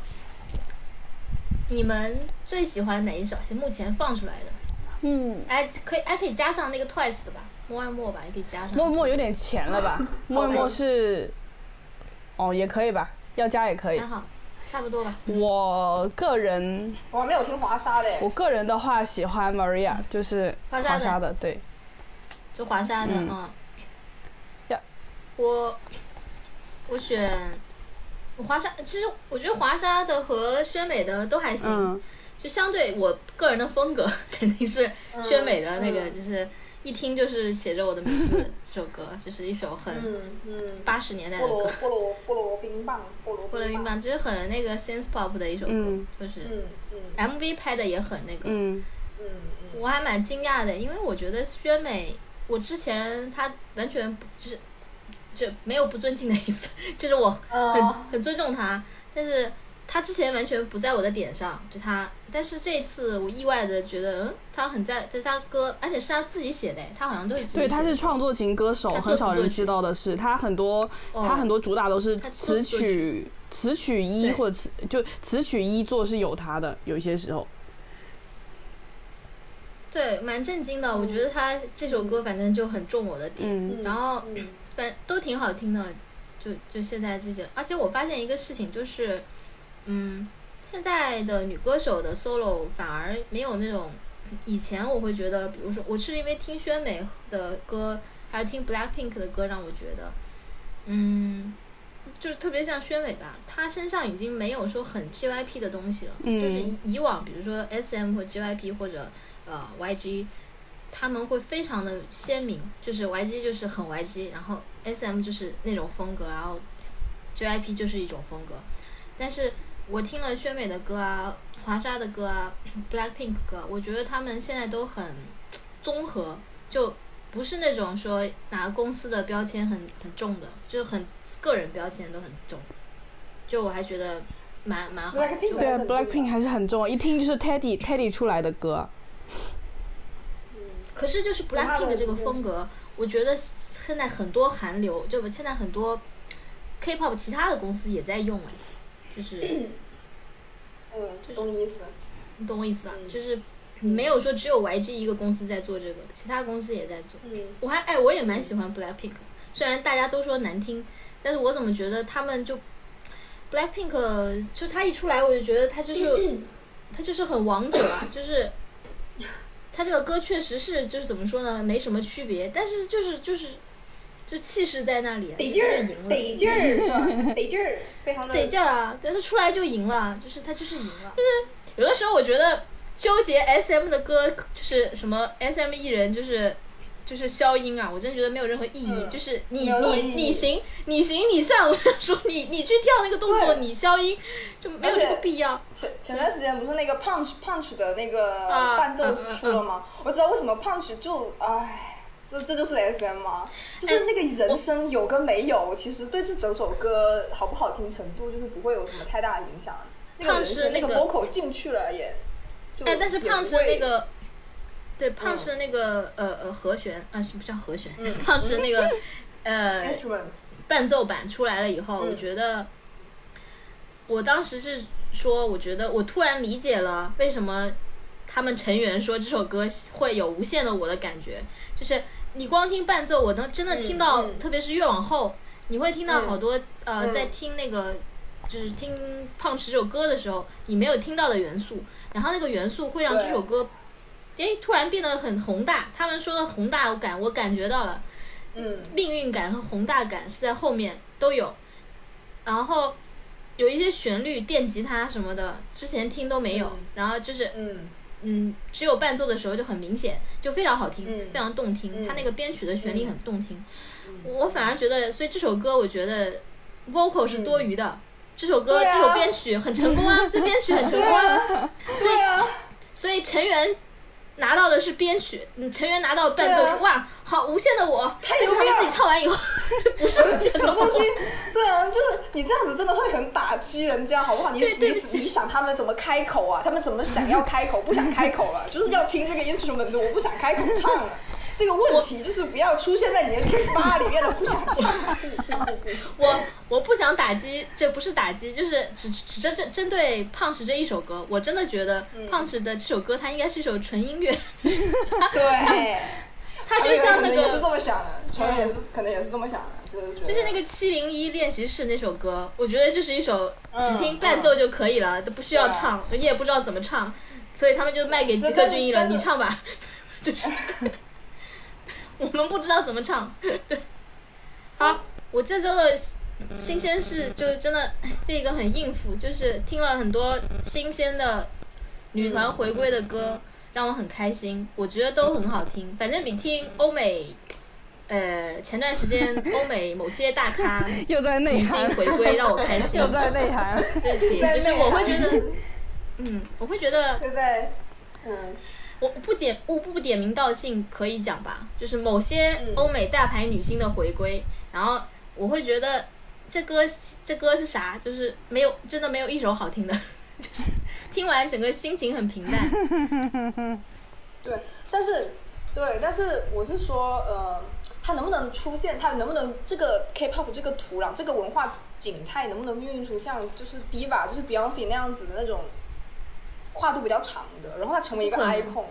[SPEAKER 2] 你们最喜欢哪一首？是目前放出来的？
[SPEAKER 1] 嗯，
[SPEAKER 2] 哎，可以，哎，可以加上那个 Twice 的吧 and More 吧，也可以加上。
[SPEAKER 1] 默默有点钱了吧？默默是，哦，也可以吧，要加也可以
[SPEAKER 2] 还。好，差不多吧。
[SPEAKER 1] 我个人，
[SPEAKER 4] 我还没有听华沙的。
[SPEAKER 1] 我个人的话喜欢 Maria，就是
[SPEAKER 2] 华沙的
[SPEAKER 1] 华莎的，对，
[SPEAKER 2] 就华沙的，
[SPEAKER 1] 嗯
[SPEAKER 2] 嗯。
[SPEAKER 1] 呀
[SPEAKER 2] 我我选华莎，其实我觉得华莎的和宣美的都还行，
[SPEAKER 1] 嗯
[SPEAKER 2] 就相对我个人的风格肯定是宣美的那个，
[SPEAKER 4] 嗯
[SPEAKER 2] 就是一听就是写着我的名字 这首歌，就是一首很
[SPEAKER 4] 嗯嗯，
[SPEAKER 2] 八十年代的
[SPEAKER 4] 菠萝
[SPEAKER 2] 歌，
[SPEAKER 4] 菠萝菠萝冰棒，菠萝
[SPEAKER 2] 菠萝冰棒，就是很那个 synth pop 的一首歌，
[SPEAKER 1] 嗯
[SPEAKER 2] 就是
[SPEAKER 4] 嗯嗯。
[SPEAKER 2] MV 拍的也很那个，
[SPEAKER 1] 嗯
[SPEAKER 4] 嗯嗯，
[SPEAKER 2] 我还蛮惊讶的，因为我觉得宣美，我之前她完全不就是就没有不尊敬的意思，就是我很、
[SPEAKER 4] 呃，
[SPEAKER 2] 很尊重他，但是他之前完全不在我的点上，就他，但是这一次我意外的觉得，嗯，他很在，在他歌，而且是他自己写的，他好像都是自己
[SPEAKER 1] 对，
[SPEAKER 2] 写的。
[SPEAKER 1] 他是创作型歌手，很少人知道的是，他很多
[SPEAKER 2] 哦
[SPEAKER 1] 他很多主打都是词曲词曲一或者词就词曲一作是有他的，有一些时候。
[SPEAKER 2] 对，蛮震惊的。我觉得他这首歌反正就很中我的点，
[SPEAKER 1] 嗯
[SPEAKER 2] 然后
[SPEAKER 4] 嗯
[SPEAKER 2] 反都挺好听的，就就现在这些，而且我发现一个事情就是，嗯，现在的女歌手的 solo 反而没有那种，以前我会觉得，比如说我是因为听宣美的歌，还有听 Blackpink 的歌，让我觉得，嗯，就特别像宣美吧，她身上已经没有说很 JYP 的东西了，
[SPEAKER 1] 嗯
[SPEAKER 2] 就是以以往比如说 SM 或 JYP 或者呃 YG。他们会非常的鲜明，就是 YG 就是很 YG，然后 SM 就是那种风格，然后 JYP 就是一种风格。但是我听了宣美的歌啊，华莎的歌啊，Blackpink 歌，我觉得他们现在都很综合，就不是那种说哪个公司的标签很很重的，就是很个人标签都很重。就我还觉得蛮蛮好的。
[SPEAKER 4] Blackpink
[SPEAKER 2] 就
[SPEAKER 1] 对啊，Blackpink 还是很重，一听就是 Teddy Teddy 出来的歌。
[SPEAKER 2] 可是就是 Blackpink 的这个风格，我觉得现在很多韩流，就现在很多 K-pop 其他的公司也在用哎，就是
[SPEAKER 4] 嗯，懂你意思。
[SPEAKER 2] 你懂我意思吧？
[SPEAKER 4] 嗯
[SPEAKER 2] 就是没有说只有 YG 一个公司在做这个，其他公司也在做。
[SPEAKER 4] 嗯
[SPEAKER 2] 我还哎，我也蛮喜欢 Blackpink，虽然大家都说难听，但是我怎么觉得他们就 Blackpink 就他一出来，我就觉得他就是 他就是很王者啊，就是他这个歌确实是就是怎么说呢，没什么区别，但是就是就是就气势在那里啊，
[SPEAKER 4] 得劲儿
[SPEAKER 2] 就赢，了，
[SPEAKER 4] 得劲儿，得劲儿，非常的
[SPEAKER 2] 得劲儿啊！对他出来就赢了，就是他就是赢了。就是有的时候我觉得纠结 S M 的歌，就是什么 S M 艺人，就是就是消音啊，我真的觉得没有任何意义。
[SPEAKER 3] 嗯
[SPEAKER 2] 就是你你你行你行你上，我 想说你你去跳那个动作，你消音就没有这个必要。
[SPEAKER 3] 前前段时间不是那个 Punch Punch 的那个
[SPEAKER 2] 啊
[SPEAKER 3] 伴奏出了吗？我知道为什么 Punch 就唉，这这就是 SM 吗？就是那个人声有跟没有，其实对这整首歌好不好听程度就是不会有什么太大的影响。那个人声那个 vocal 进去了也，就
[SPEAKER 2] 哎，但是
[SPEAKER 3] 也
[SPEAKER 2] 胖池的
[SPEAKER 3] 不会
[SPEAKER 2] 那个，对胖池的那个呃呃和弦啊，是不叫和弦？
[SPEAKER 3] 嗯。
[SPEAKER 2] 胖池的那个呃 伴奏版出来了以后，
[SPEAKER 3] 嗯。
[SPEAKER 2] 我觉得，我当时是说，我觉得我突然理解了为什么他们成员说这首歌会有无限的我的感觉，就是你光听伴奏，我能真的听到，特别是越往后，你会听到
[SPEAKER 3] 嗯。
[SPEAKER 2] 好多、呃，
[SPEAKER 3] 嗯。
[SPEAKER 2] 在听那个。就是听胖池这首歌的时候，你没有听到的元素，然后那个元素会让这首歌，哎，突然变得很宏大。他们说的宏大感，我感觉到了。
[SPEAKER 3] 嗯。
[SPEAKER 2] 命运感和宏大感是在后面都有，然后有一些旋律、电吉他什么的，之前听都没有，
[SPEAKER 3] 嗯。
[SPEAKER 2] 然后就是
[SPEAKER 3] 嗯。
[SPEAKER 2] 嗯，只有伴奏的时候就很明显，就非常好听，
[SPEAKER 3] 嗯。
[SPEAKER 2] 非常动听。
[SPEAKER 3] 嗯。
[SPEAKER 2] 它那个编曲的旋律很动听，
[SPEAKER 3] 嗯。
[SPEAKER 2] 我反而觉得，所以这首歌我觉得 vocal 是多余的。这首歌、
[SPEAKER 3] 啊。
[SPEAKER 2] 这首编曲很成功啊，这编曲很成功啊，
[SPEAKER 3] 对啊，
[SPEAKER 2] 所以成员拿到的是编曲，嗯，成员拿到伴奏是、
[SPEAKER 3] 啊
[SPEAKER 2] 哇，好无限的我，他们
[SPEAKER 3] 牛逼了
[SPEAKER 2] 自己唱完以后，不是这
[SPEAKER 3] 什么东西？？对啊，就是你这样子真的会很打击人家，好不好？你你
[SPEAKER 2] 对
[SPEAKER 3] 你想他们怎么开口啊？他们怎么想要开口，不想开口了，就是要听这个 instrument，我不想开口唱了。这个问题就是不要出现在你的嘴巴里面了，不想唱。
[SPEAKER 2] 我我不想打击，这不是打击，就是只只针针针对胖池这一首歌，我真的觉得
[SPEAKER 3] 嗯。
[SPEAKER 2] 胖池的这首歌它应该是一首纯音乐，
[SPEAKER 3] 对，
[SPEAKER 2] 他就像那
[SPEAKER 3] 成员可能也是这
[SPEAKER 2] 个
[SPEAKER 3] 么想的，成员也是可能也是这么想的，就是
[SPEAKER 2] 就是那个七零一练习室那首歌，我觉得就是一首
[SPEAKER 3] 嗯
[SPEAKER 2] 只听伴奏就可以了，都不需要唱，你也不知道怎么唱，所以他们就卖给吉克隽逸了，你唱吧，就是我们不知道怎么唱。对，好，我这周的新鲜事就真的这个很应付，就是听了很多新鲜的女团回归的歌，让我很开心，我觉得都很好听，反正比听欧美。呃，前段时间欧美某些大咖
[SPEAKER 1] 又在内
[SPEAKER 2] 女星
[SPEAKER 1] 涵，
[SPEAKER 2] 回归，让我开心。
[SPEAKER 1] 又在内涵。
[SPEAKER 2] 对不起，就是我会觉得，嗯，我会觉得
[SPEAKER 3] 嗯
[SPEAKER 2] 我不点我不点名道姓可以讲吧，就是某些
[SPEAKER 3] 嗯
[SPEAKER 2] 欧美大牌女星的回归，然后我会觉得这歌这歌是啥？就是没有真的没有一首好听的，就是听完整个心情很平淡。
[SPEAKER 3] 对，但是对，但是我是说，呃，它能不能出现？它能不能这个 K-pop 这个土壤、这个文化景态能不能孕育出像就是 Diva、就是 Beyonce 那样子的那种跨度比较长的，然后它成为一个 icon？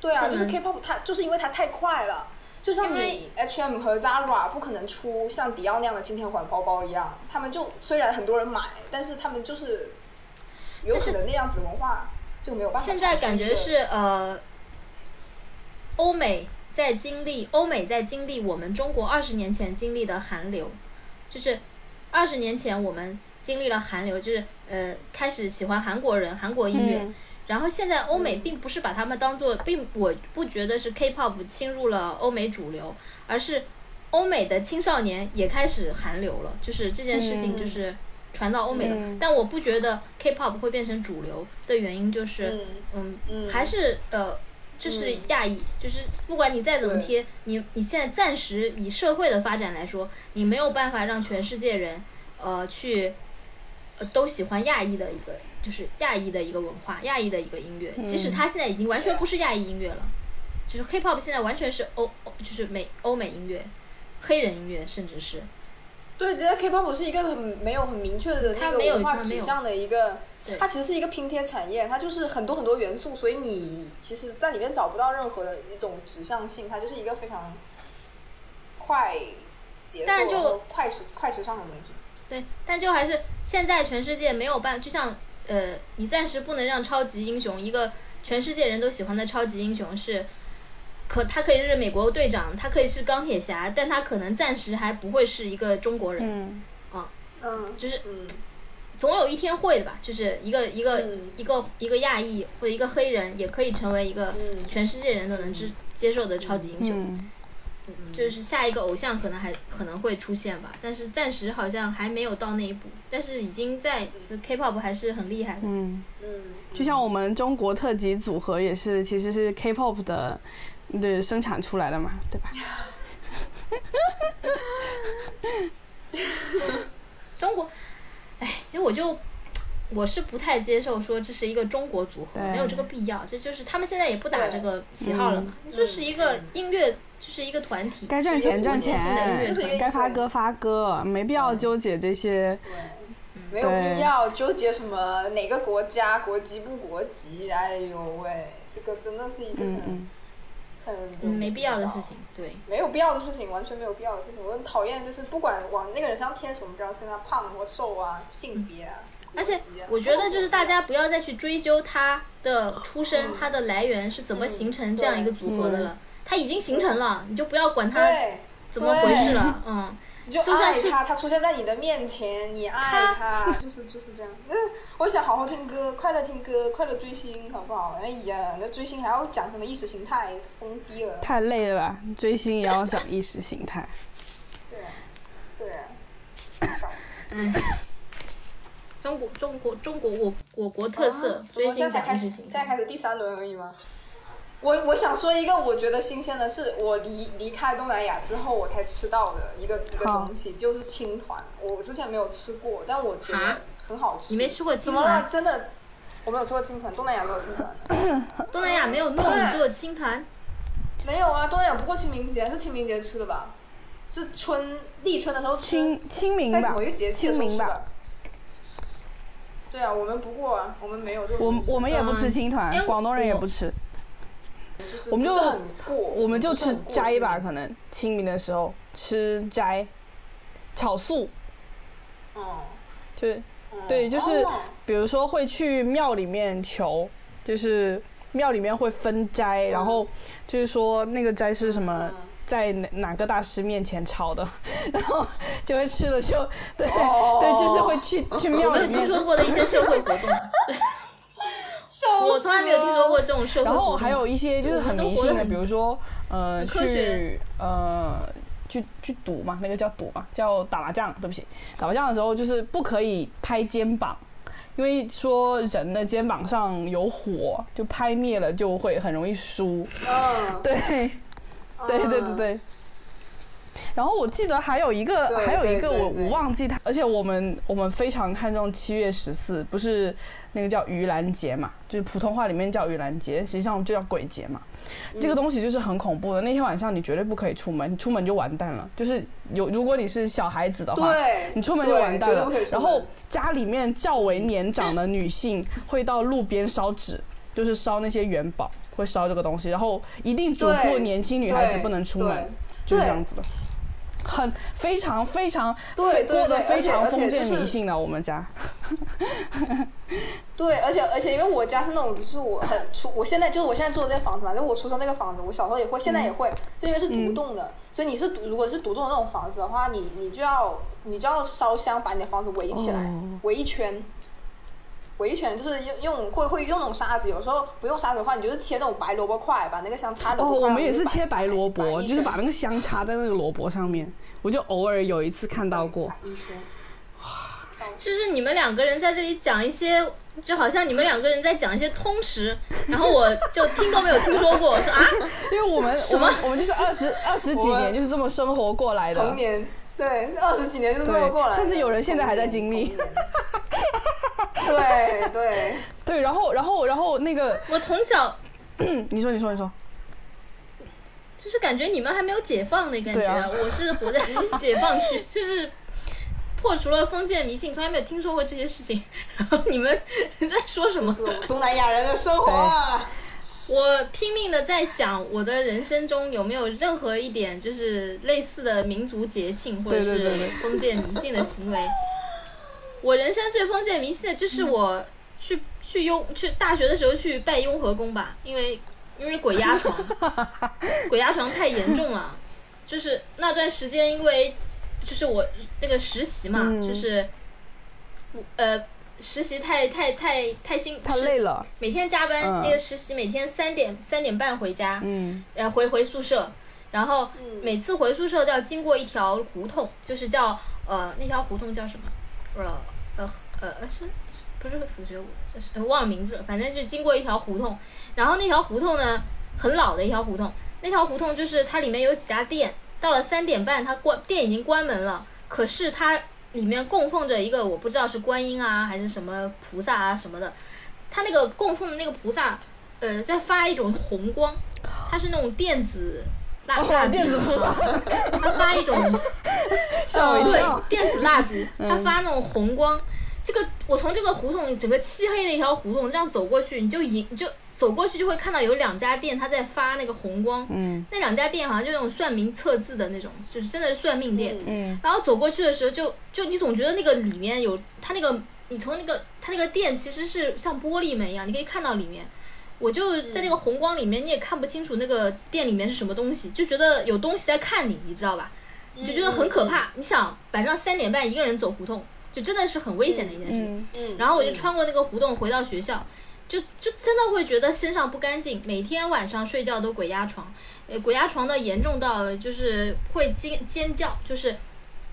[SPEAKER 3] 对啊，就是 K-pop 它就是因为它太快了。就像你 H&M 和 Zara 不可能出像迪奥那样的金天环包包一样，他们就虽然很多人买，但是他们就是有可能那样子的文化就没有办法。
[SPEAKER 2] 现在感觉是呃，欧美在经历欧美在经历我们中国二十年前经历的韩流，就是二十年前我们经历了韩流，就是呃开始喜欢韩国人韩国音乐，
[SPEAKER 1] 嗯
[SPEAKER 2] 然后现在欧美并不是把他们当做，并我不觉得是 K-pop 侵入了欧美主流，而是欧美的青少年也开始韩流了，就是这件事情
[SPEAKER 1] 嗯
[SPEAKER 2] 就是传到欧美了。
[SPEAKER 1] 嗯
[SPEAKER 2] 但我不觉得 K-pop 会变成主流的原因就是，
[SPEAKER 3] 嗯
[SPEAKER 2] 嗯，
[SPEAKER 3] 嗯
[SPEAKER 2] 还是呃。就是
[SPEAKER 3] 嗯
[SPEAKER 2] 亚裔，就是不管你再怎么贴，你你现在暂时以社会的发展来说，你没有办法让全世界人，呃，去，呃，都喜欢亚裔的一个，就是亚裔的一个文化，亚裔的一个音乐。即使它现在已经完全不是亚裔音乐了，就是 K-pop 现在完全是欧，欧就是美欧美音乐，黑人音乐，甚至是
[SPEAKER 3] 对，觉得 K-pop 是一个很没有很明确的那个
[SPEAKER 2] 它没有
[SPEAKER 3] 文化指向的一个
[SPEAKER 2] 对，
[SPEAKER 3] 它其实是一个拼贴产业，它就是很多很多元素，所以你其实在里面找不到任何的一种指向性，它就是一个非常快节奏、
[SPEAKER 2] 但就
[SPEAKER 3] 快时快时尚的东西。
[SPEAKER 2] 对，但就还是现在全世界没有办，就像呃，你暂时不能让超级英雄一个全世界人都喜欢的超级英雄是，可他可以是美国队长，他可以是钢铁侠，但他可能暂时还不会是一个中国人，
[SPEAKER 1] 嗯，
[SPEAKER 3] 嗯，
[SPEAKER 2] 就是
[SPEAKER 3] 嗯
[SPEAKER 2] 总有一天会的吧，就是一个一个、
[SPEAKER 3] 嗯
[SPEAKER 2] 一个一个亚裔或者一个黑人也可以成为一个
[SPEAKER 3] 嗯
[SPEAKER 2] 全世界人都能知接受的超级英雄。
[SPEAKER 1] 嗯
[SPEAKER 2] 就是下一个偶像可能还可能会出现吧，但是暂时好像还没有到那一步，但是已经在 K-pop 还是很厉害的。
[SPEAKER 1] 嗯，
[SPEAKER 3] 嗯，
[SPEAKER 1] 就像我们中国特级组合也是，其实是 K-pop 的，对生产出来的嘛，对吧？
[SPEAKER 2] 中国，哎，其实我就我是不太接受说这是一个中国组合，没有这个必要。这就是他们现在也不打这个旗号了嘛，就是一个音乐，就是一个团体。
[SPEAKER 1] 该赚钱赚钱
[SPEAKER 3] 就是，
[SPEAKER 1] 该发歌发歌，没必要纠结这些。
[SPEAKER 3] 没有必要纠结什么哪个国家国籍不国籍，哎呦喂，这个真的是一个很、很
[SPEAKER 2] 嗯，没必要的事情，对。
[SPEAKER 3] 没有必要的事情，完全没有必要的事情。我很讨厌，就是不管往那个人身上贴什么标签啊，胖或瘦啊，性别啊，
[SPEAKER 2] 而且我觉得就是大家不要再去追究他的出身、
[SPEAKER 3] 嗯
[SPEAKER 2] 他的来源是怎么形成这样一个组合的
[SPEAKER 1] 嗯
[SPEAKER 2] 了。他已经形成了，你就不要管他，怎么回事了。嗯，
[SPEAKER 3] 你就
[SPEAKER 2] 就算是
[SPEAKER 3] 爱他，他出现在你的面前，你爱他，就是就是这样。嗯，我想好好听歌，快乐听歌，快乐追星，好不好？哎呀，那追星还要讲什么意识形态，疯逼了。
[SPEAKER 1] 太累了吧？追星也要讲意识形态。
[SPEAKER 3] 对啊，对啊。搞什么事
[SPEAKER 2] 哎，中国中国中国我我国特色
[SPEAKER 3] 啊
[SPEAKER 2] 追星
[SPEAKER 3] 现在开始，
[SPEAKER 2] 讲意识形
[SPEAKER 3] 现在。开始第三轮而已吗？我我想说一个我觉得新鲜的是，我离离开东南亚之后我才吃到的一个一个东西，就是青团。我之前没有吃过，但我觉得很好吃。
[SPEAKER 2] 你没吃过
[SPEAKER 3] 怎么了？
[SPEAKER 2] 青团？
[SPEAKER 3] 真的，我没有吃过青团，东南亚没有青团。
[SPEAKER 2] 东南亚没有糯米做的青团，
[SPEAKER 3] 没有啊，东南亚不过清明节是清明节吃的吧？是春立春的时候吃，
[SPEAKER 1] 清清明吧
[SPEAKER 3] 在某，一个节气的时候
[SPEAKER 1] 清明吧
[SPEAKER 3] 吃的。对啊，我们不过啊，我们没有这种
[SPEAKER 1] 我。我们也不吃青团
[SPEAKER 2] 哎，
[SPEAKER 1] 广东人也不吃，
[SPEAKER 3] 就是
[SPEAKER 1] 我们就我们就吃斋吧，可能清明的时候吃斋，炒素，
[SPEAKER 3] 嗯，
[SPEAKER 1] 就是
[SPEAKER 3] 嗯。
[SPEAKER 1] 对就是
[SPEAKER 3] 哦。
[SPEAKER 1] 比如说会去庙里面求，就是庙里面会分斋，然后就是说那个斋是什么，
[SPEAKER 3] 嗯。
[SPEAKER 1] 在哪哪个大师面前炒的，然后就会吃了就对、
[SPEAKER 3] 哦。
[SPEAKER 1] 对，就是会去去庙
[SPEAKER 2] 我没有
[SPEAKER 1] 里面。
[SPEAKER 2] 听说过的一些社会活动，
[SPEAKER 3] 笑
[SPEAKER 2] 我从来没有听说过这种社会。
[SPEAKER 1] 然后还有一些就是很迷信的，比如说呃去呃去去赌嘛，那个叫赌嘛，叫打麻将。对不起，打麻将的时候就是不可以拍肩膀，因为说人的肩膀上有火，就拍灭了就会很容易输。对，对对对
[SPEAKER 3] 嗯，
[SPEAKER 1] 对。然后我记得还有一个，还有一个我我忘记它，而且我们我们非常看重七月十四，不是那个叫盂兰节嘛，就是普通话里面叫盂兰节，实际上就叫鬼节嘛。
[SPEAKER 3] 嗯
[SPEAKER 1] 这个东西就是很恐怖的，那天晚上你绝对不可以出门，你出门就完蛋了。就是有如果你是小孩子的话，你出门就完蛋了然后家里面较为年长的女性会到路边烧纸，就是烧那些元宝，会烧这个东西。然后一定嘱咐年轻女孩子不能出门，就是这样子的。很非常非常
[SPEAKER 3] 对对对非
[SPEAKER 1] 常封建
[SPEAKER 3] 而且就是
[SPEAKER 1] 迷信的，我们家。
[SPEAKER 3] 对，而且而且因为我家是那种，就是我很出，我现在就是我现在住的这个房子嘛，就我出生那个房子，我小时候也会，现在也会，就因为是独栋的，所以你是独如果是独栋的那种房子的话，你你就要你就要烧香把你的房子围起来，
[SPEAKER 1] 哦
[SPEAKER 3] 围一圈。围一圈就是用用会会用那种沙子，有时候不用沙子的话，你就是切那种白萝卜块，把那个香插萝
[SPEAKER 1] 哦，
[SPEAKER 3] 卜块。
[SPEAKER 1] 我们也是切白萝卜，就是把那个香插在那个萝卜上面。我就偶尔有一次看到过。
[SPEAKER 2] 就是你们两个人在这里讲一些，就好像你们两个人在讲一些通识，然后我就听都没有听说过，我说啊，
[SPEAKER 1] 因为我们我们我们就是二十二十几年就是这么生活过来的
[SPEAKER 3] 童。年，对，二十几年就是这么过来的，
[SPEAKER 1] 甚至有人现在还在经历。
[SPEAKER 3] 对对，
[SPEAKER 1] 对，然后然后然后那个，
[SPEAKER 2] 我从小
[SPEAKER 1] 你说你说你说，
[SPEAKER 2] 就是感觉你们还没有解放的感觉，我是活在 解放区，就是破除了封建迷信，从来没有听说过这些事情。然后你们在说什么？
[SPEAKER 3] 东南亚人的生活啊。
[SPEAKER 2] 我拼命的在想，我的人生中有没有任何一点就是类似的民族节庆或者是封建迷信的行为。我人生最封建迷信的就是我去去雍去大学的时候去拜雍和宫吧，因为因为鬼压床，鬼压床太严重了。就是那段时间，因为就是我那个实习嘛，
[SPEAKER 1] 嗯。
[SPEAKER 2] 就是呃实习太太太太辛
[SPEAKER 1] 太累了，
[SPEAKER 2] 每天加班，
[SPEAKER 1] 嗯。
[SPEAKER 2] 那个实习每天三点三点半回家，
[SPEAKER 1] 嗯，
[SPEAKER 2] 呃回回宿舍，然后
[SPEAKER 4] 嗯。
[SPEAKER 2] 每次回宿舍都要经过一条胡同，就是叫呃那条胡同叫什么？呃呃呃是是不是辅学我这是忘了名字了，反正就经过一条胡同，然后那条胡同呢很老的一条胡同，那条胡同就是它里面有几家店，到了三点半它关店已经关门了，可是它里面供奉着一个我不知道是观音啊还是什么菩萨啊什么的，它那个供奉的那个菩萨，呃在发一种红光，它是那种电子蜡蜡烛，
[SPEAKER 1] 电子菩萨，
[SPEAKER 2] 它发一种 对。电子蜡烛，他发那种红光。这个我从这个胡同整个漆黑的一条胡同这样走过去，你就迎你就走过去就会看到有两家店，他在发那个红光。
[SPEAKER 1] 嗯
[SPEAKER 2] 那两家店好像就那种算命测字的那种，就是真的是算命店。
[SPEAKER 1] 嗯
[SPEAKER 2] 然后走过去的时候就，就你总觉得那个里面有他那个，你从那个它那个店其实是像玻璃门一样，你可以看到里面。我就在那个红光里面，你也看不清楚那个店里面是什么东西，就觉得有东西在看你，你知道吧？你就觉得很可怕。你想晚上三点半一个人走胡同，就真的是很危险的一件事。然后我就穿过那个胡同回到学校，就就真的会觉得身上不干净，每天晚上睡觉都鬼压床，呃，鬼压床的严重到就是会尖尖叫，就是，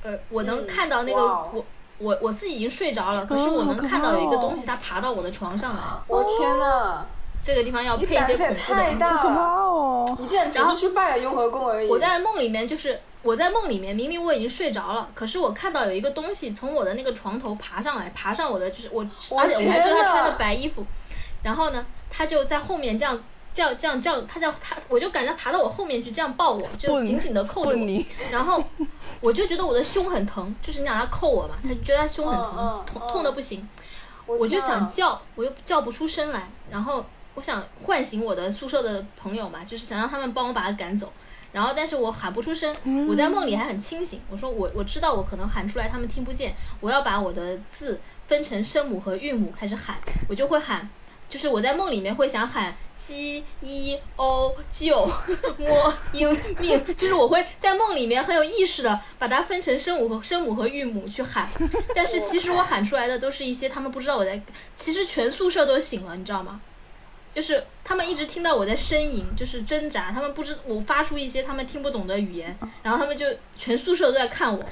[SPEAKER 2] 呃，我能
[SPEAKER 4] 嗯
[SPEAKER 2] 看到那个、我我我自己已经睡着了，可是我能看到有一个东西它爬到我的床上来，
[SPEAKER 4] 我天呐，
[SPEAKER 2] 这个地方要配一些恐怖的音乐。
[SPEAKER 4] 太大
[SPEAKER 1] 好可怕
[SPEAKER 4] 了！
[SPEAKER 1] 哦！
[SPEAKER 4] 你竟然只是去拜了雍和宫而已。
[SPEAKER 2] 我在梦里面就是我在梦里面，明明我已经睡着了，可是我看到有一个东西从我的那个床头爬上来，爬上我的就是我，
[SPEAKER 4] 我
[SPEAKER 2] 而且我还觉得他穿着白衣服，然后呢，他就在后面这样。这样这样这样，他在他，我就感觉爬到我后面去，这样抱我，就紧紧的扣着我，然后我就觉得我的胸很疼，就是你让他扣我嘛，他就觉得他胸很疼，
[SPEAKER 4] 嗯嗯
[SPEAKER 2] 痛
[SPEAKER 4] 嗯
[SPEAKER 2] 痛的不行，
[SPEAKER 4] 我
[SPEAKER 2] 我就想叫，我又叫不出声来，然后我想唤醒我的宿舍的朋友嘛，就是想让他们帮我把他赶走。然后，但是我喊不出声，我在梦里还很清醒。我说我我知道我可能喊出来他们听不见，我要把我的字分成声母和韵母开始喊，我就会喊，就是我在梦里面会想喊鸡一欧九 摸英命，就是我会在梦里面很有意识的把它分成声母和声母和韵母去喊，但是其实我喊出来的都是一些他们不知道我在，其实全宿舍都醒了，你知道吗？就是他们一直听到我在呻吟，就是挣扎，他们不知我发出一些他们听不懂的语言，然后他们就全宿舍都在看我，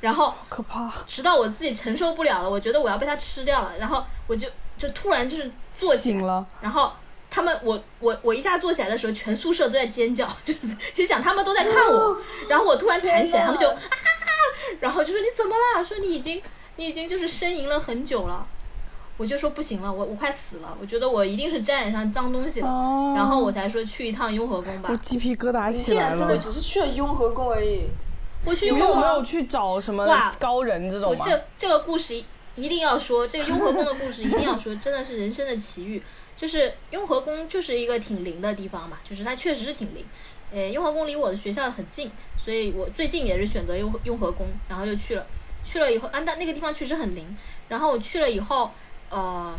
[SPEAKER 2] 然后
[SPEAKER 1] 可怕！
[SPEAKER 2] 直到我自己承受不了了，我觉得我要被它吃掉了，然后我就就突然就是坐
[SPEAKER 1] 醒了，
[SPEAKER 2] 然后他们我我我一下坐起来的时候，全宿舍都在尖叫，就 是就想他们都在看我，然后我突然弹起来，他们就啊，然后就说你怎么了？说你已经你已经就是呻吟了很久了，我就说不行了，我我快死了，我觉得我一定是沾染上脏东西了，
[SPEAKER 1] 哦，
[SPEAKER 2] 然后我才说去一趟雍和宫吧
[SPEAKER 1] 我，鸡皮疙瘩起来了
[SPEAKER 4] 竟然真的。只是去了雍和宫而已。
[SPEAKER 2] 我去雍和宫
[SPEAKER 1] 有没有去找什么
[SPEAKER 2] 哇
[SPEAKER 1] 高人这种？
[SPEAKER 2] 我这这个故事一一定要说，这个雍和宫的故事一定要说，真的是人生的奇遇。就是雍和宫就是一个挺灵的地方嘛，就是它确实是挺灵。呃，雍和宫离我的学校很近，所以我最近也是选择雍雍和宫，然后就去了。去了以后，啊，但那个地方确实很灵。然后我去了以后，呃，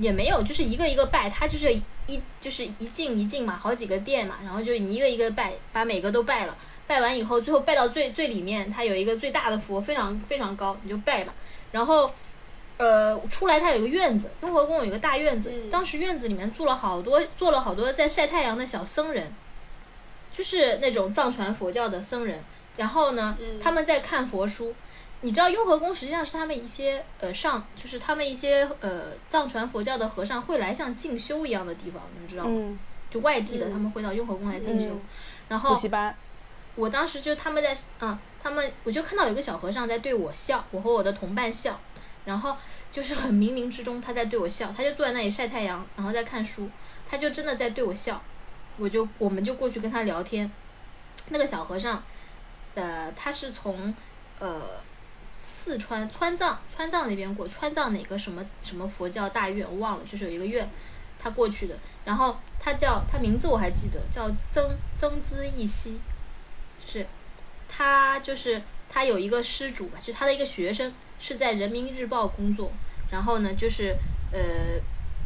[SPEAKER 2] 也没有，就是一个一个拜，他就是一就是一进一进嘛，好几个店嘛，然后就你一个一个拜，把每个都拜了。拜完以后，最后拜到最最里面，它有一个最大的佛，非常非常高，你就拜吧。然后，呃，出来它有一个院子，雍和宫有一个大院子，
[SPEAKER 4] 嗯
[SPEAKER 2] 当时院子里面住了好多，坐了好多在晒太阳的小僧人，就是那种藏传佛教的僧人。然后呢，
[SPEAKER 4] 嗯
[SPEAKER 2] 他们在看佛书。你知道雍和宫实际上是他们一些呃上，就是他们一些呃藏传佛教的和尚会来像进修一样的地方，你们知道吗？
[SPEAKER 1] 嗯，
[SPEAKER 2] 就外地的
[SPEAKER 4] 嗯
[SPEAKER 2] 他们会到雍和宫来进修。
[SPEAKER 1] 嗯
[SPEAKER 2] 然后
[SPEAKER 1] 补习班，
[SPEAKER 2] 我当时就他们在，嗯，他们我就看到有个小和尚在对我笑，我和我的同伴笑，然后就是很冥冥之中他在对我笑，他就坐在那里晒太阳，然后在看书，他就真的在对我笑，我就我们就过去跟他聊天，那个小和尚，呃，他是从呃四川川藏川藏那边过，川藏哪个什么什么佛教大院我忘了，就是有一个院，他过去的，然后他叫他名字我还记得，叫曾曾资义熙，就是他就是他有一个施主吧，就是他的一个学生是在人民日报工作，然后呢就是呃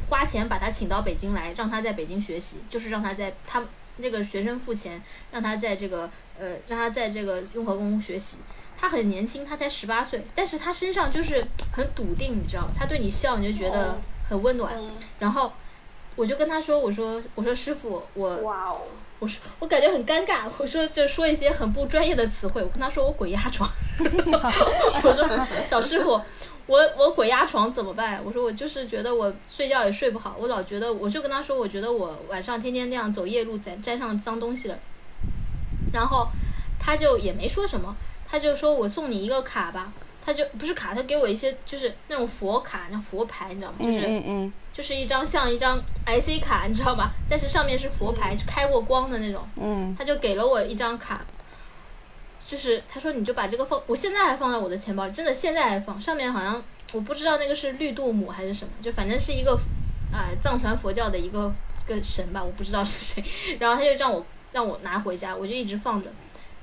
[SPEAKER 2] 花钱把他请到北京来，让他在北京学习，就是让他在他那个学生付钱，让他在这个呃让他在这个雍和宫学习。他很年轻，他才十八岁，但是他身上就是很笃定，你知道，他对你笑你就觉得
[SPEAKER 4] 哦
[SPEAKER 2] 很温暖。
[SPEAKER 4] 嗯
[SPEAKER 2] 然后我就跟他说，我说我说师傅，我
[SPEAKER 4] 哇哦，
[SPEAKER 2] 我说我感觉很尴尬，我说就说一些很不专业的词汇，我跟他说我鬼压床，我说小师傅，我我鬼压床怎么办？我说我就是觉得我睡觉也睡不好，我老觉得我就跟他说，我觉得我晚上天天那样走夜路，沾沾上脏东西了，然后他就也没说什么，他就说我送你一个卡吧。他就不是卡，他给我一些就是那种佛卡，那佛牌，你知道吗？就是
[SPEAKER 1] 嗯嗯
[SPEAKER 2] 就是一张像一张 IC 卡，你知道吗？但是上面是佛牌，是开过光的那种。
[SPEAKER 1] 嗯
[SPEAKER 2] 他就给了我一张卡，就是他说你就把这个放，我现在还放在我的钱包里，真的现在还放。上面好像我不知道那个是绿度母还是什么，就反正是一个啊、藏传佛教的一个个神吧，我不知道是谁。然后他就让我让我拿回家，我就一直放着。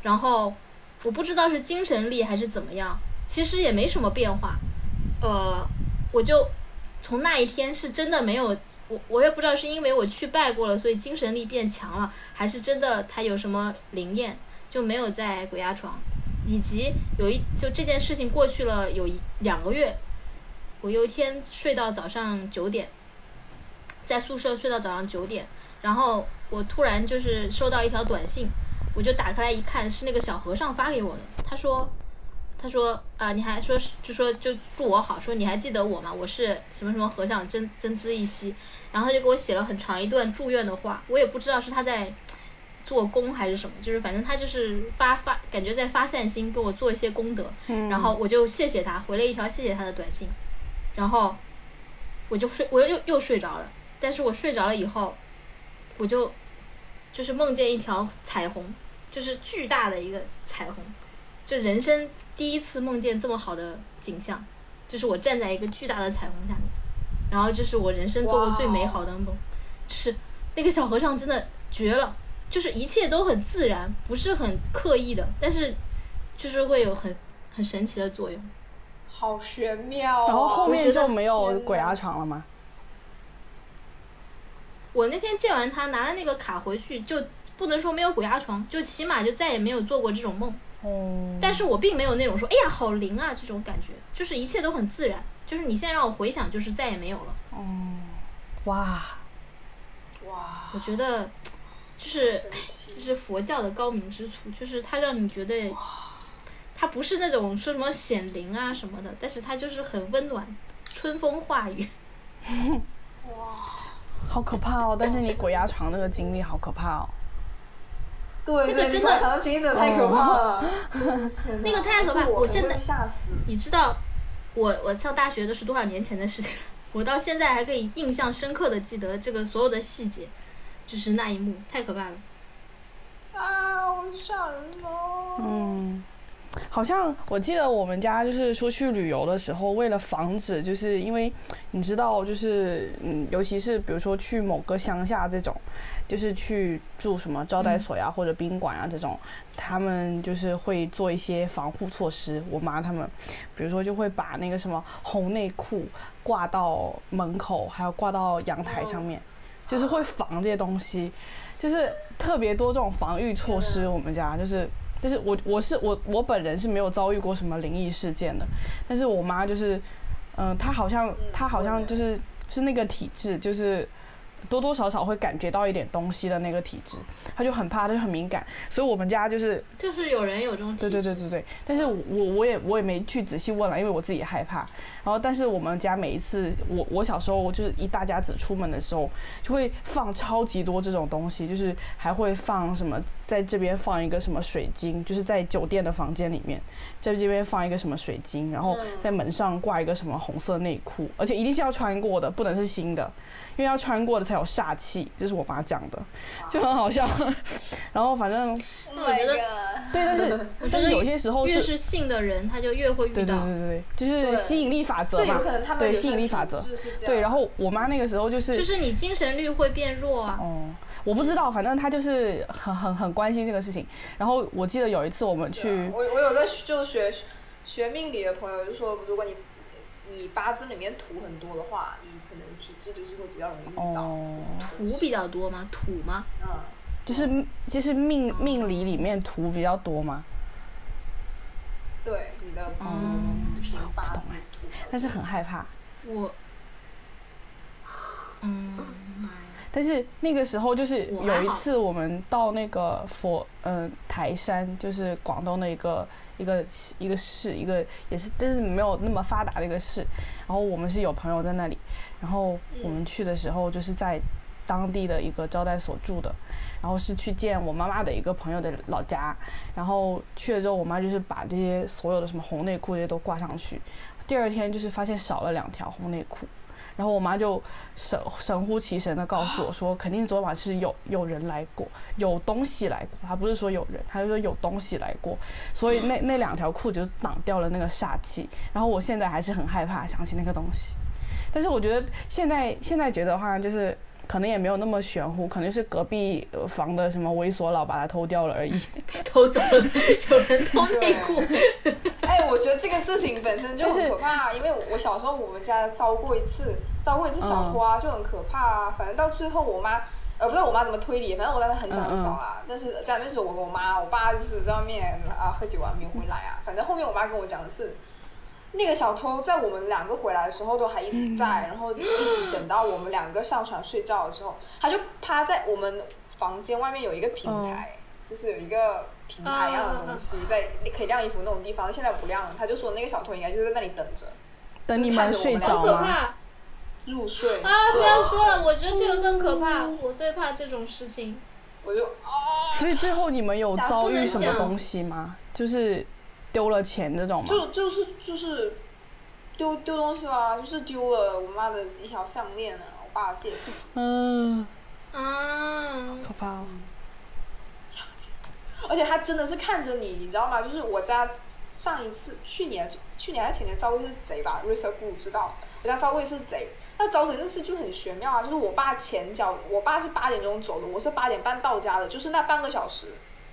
[SPEAKER 2] 然后我不知道是精神力还是怎么样，其实也没什么变化。呃，我就从那一天是真的没有，我我也不知道是因为我去拜过了，所以精神力变强了，还是真的他有什么灵验，就没有在鬼压床。以及有一就这件事情过去了有一两个月，我有一天睡到早上九点，在宿舍睡到早上九点，然后我突然就是收到一条短信，我就打开来一看，是那个小和尚发给我的，他说。他说：“啊、你还说是就说就祝我好，说你还记得我吗？我是什么什么和尚，真真滋一息。然后他就给我写了很长一段祝愿的话，我也不知道是他在做功还是什么，就是反正他就是发发，感觉在发善心，给我做一些功德。
[SPEAKER 1] 嗯，
[SPEAKER 2] 然后我就谢谢他，回了一条谢谢他的短信，然后我就睡，我又又又睡着了。但是我睡着了以后，我就就是梦见一条彩虹，就是巨大的一个彩虹，就人生第一次梦见这么好的景象，就是我站在一个巨大的彩虹下面，然后就是我人生做过最美好的梦，就是那个小和尚真的绝了，就是一切都很自然，不是很刻意的，但是就是会有很很神奇的作用。
[SPEAKER 4] 好玄妙、哦。
[SPEAKER 1] 然后后面就没有鬼压床了吗？
[SPEAKER 2] 我那天见完他拿了那个卡回去，就不能说没有鬼压床，就起码就再也没有做过这种梦。
[SPEAKER 1] 哦，
[SPEAKER 2] 但是我并没有那种说，哎呀，好灵啊这种感觉，就是一切都很自然。就是你现在让我回想，就是再也没有了。
[SPEAKER 1] 哦，哇，
[SPEAKER 4] 哇，
[SPEAKER 2] 我觉得，就是
[SPEAKER 4] 神奇
[SPEAKER 2] 这是佛教的高明之处，就是它让你觉得，它不是那种说什么显灵啊什么的，但是它就是很温暖，春风化雨。
[SPEAKER 1] 好可怕哦！但是你鬼压床那个经历好可怕哦。
[SPEAKER 4] 对对，
[SPEAKER 2] 那个真的
[SPEAKER 4] 你观察到经历太可怕了，
[SPEAKER 2] 那个太可怕
[SPEAKER 4] 我
[SPEAKER 2] 我现在
[SPEAKER 4] 吓死。
[SPEAKER 2] 你知道，我我上大学的是多少年前的事情了？我到现在还可以印象深刻的记得这个所有的细节，就是那一幕，太可怕了。
[SPEAKER 4] 啊，好吓人哦！
[SPEAKER 1] 嗯，好像我记得我们家就是出去旅游的时候，为了防止，就是因为你知道，就是嗯，尤其是比如说去某个乡下这种，就是去住什么招待所呀、或者宾馆啊这种，他们就是会做一些防护措施。我妈他们，比如说就会把那个什么红内裤挂到门口，还有挂到阳台上面，就是会防这些东西。就是特别多这种防御措施。我们家就是，就是我我是我我本人是没有遭遇过什么灵异事件的，但是我妈就是，嗯、她好像她好像就是是那个体质，就是多多少少会感觉到一点东西的那个体质，他就很怕，他就很敏感，所以我们家就是
[SPEAKER 2] 就是有人有这种体
[SPEAKER 1] 对对对对对，但是我我也我也没去仔细问了，因为我自己也害怕。然后，但是我们家每一次，我我小时候就是一大家子出门的时候，就会放超级多这种东西，就是还会放什么，在这边放一个什么水晶，就是在酒店的房间里面，在这边放一个什么水晶，然后在门上挂一个什么红色内裤，而且一定是要穿过的，不能是新的，因为要穿过的才有煞气，这是我妈讲的，就很好笑。然后反正
[SPEAKER 2] 那我觉得
[SPEAKER 4] Oh
[SPEAKER 1] 对，但是
[SPEAKER 2] 我觉得
[SPEAKER 1] 但是有些时候是
[SPEAKER 2] 越是信的人，他就越会遇到。
[SPEAKER 1] 对对对，就是吸引力法则
[SPEAKER 4] 对，
[SPEAKER 1] 嘛
[SPEAKER 4] 有可能他。们
[SPEAKER 1] 对吸引力法则。
[SPEAKER 4] 对，
[SPEAKER 1] 然后我妈那个时候就是，
[SPEAKER 2] 就是你精神力会变弱啊。
[SPEAKER 1] 哦，我不知道，反正她就是很很很关心这个事情。然后我记得有一次我们去，
[SPEAKER 4] 我我有个就是学学命理的朋友就说，如果你你八字里面土很多的话，你可能体质就是会比较容易遇到。
[SPEAKER 1] 哦
[SPEAKER 2] 土比较多吗？土吗？
[SPEAKER 4] 嗯，
[SPEAKER 1] 就是就是命命理里面土比较多吗，
[SPEAKER 4] 对，你的
[SPEAKER 2] 嗯
[SPEAKER 4] 就是八字土。
[SPEAKER 1] 但是很害怕。
[SPEAKER 2] 我，嗯，
[SPEAKER 1] 但是那个时候就是有一次我们到那个佛嗯、台山，就是广东的一个一个一个市，一个也是但是没有那么发达的一个市。然后我们是有朋友在那里，然后我们去的时候就是在当地的一个招待所住的，然后是去见我妈妈的一个朋友的老家，然后去了之后，我妈就是把这些所有的什么红内裤这些都挂上去，第二天就是发现少了两条红内裤。然后我妈就神神乎其神的告诉我说，肯定昨晚是有有人来过，有东西来过。她不是说有人，她就说有东西来过，所以那那两条裤子就挡掉了那个煞气。然后我现在还是很害怕想起那个东西，但是我觉得现在现在觉得话，就是可能也没有那么玄乎，可能是隔壁呃房的什么猥琐佬把它偷掉了而已。
[SPEAKER 2] 偷走了，有人偷内裤。
[SPEAKER 3] 哎，我觉得这个事情本身就
[SPEAKER 1] 就是
[SPEAKER 3] 很可怕，因为我小时候我们家遭过一次，遭过一次小偷啊，就很可怕啊。反正到最后我妈，呃，不知道我妈怎么推理，反正我当时很小很小啊。但是家里面只有我跟我妈，我爸就是在外面啊喝酒啊没有回来啊。反正后面我妈跟我讲的是，那个小偷在我们两个回来的时候都还一直在，然后一直等到我们两个上床睡觉的时候，他就趴在我们房间外面有一个平台，就是有一个平台一样的东西，在可以晾衣服那种地方，现在不晾了。他就说那个小偷应该就在那里等着
[SPEAKER 1] 等你们睡
[SPEAKER 2] 好可
[SPEAKER 1] 着吗？
[SPEAKER 2] 怕
[SPEAKER 3] 入睡
[SPEAKER 2] 啊！不要说了，我觉得这个更可怕。我最怕这种事情。
[SPEAKER 3] 我就啊，
[SPEAKER 1] 所以最后你们有遭遇什么东西吗？就是丢了钱这种吗？
[SPEAKER 3] 就就是就是丢丢东西啦，就是丢了我妈的一条项链啊，我爸的戒指。
[SPEAKER 1] 嗯，
[SPEAKER 2] 嗯，
[SPEAKER 1] 可怕哦。
[SPEAKER 3] 而且他真的是看着你，你知道吗？就是我家上一次去年去年还是前年遭过一次贼吧，瑞瑟不知道，我家遭过一次贼。那遭贼那次就很玄妙啊，就是我爸前脚，我爸是八点钟走的，我是八点半到家的，就是那半个小时，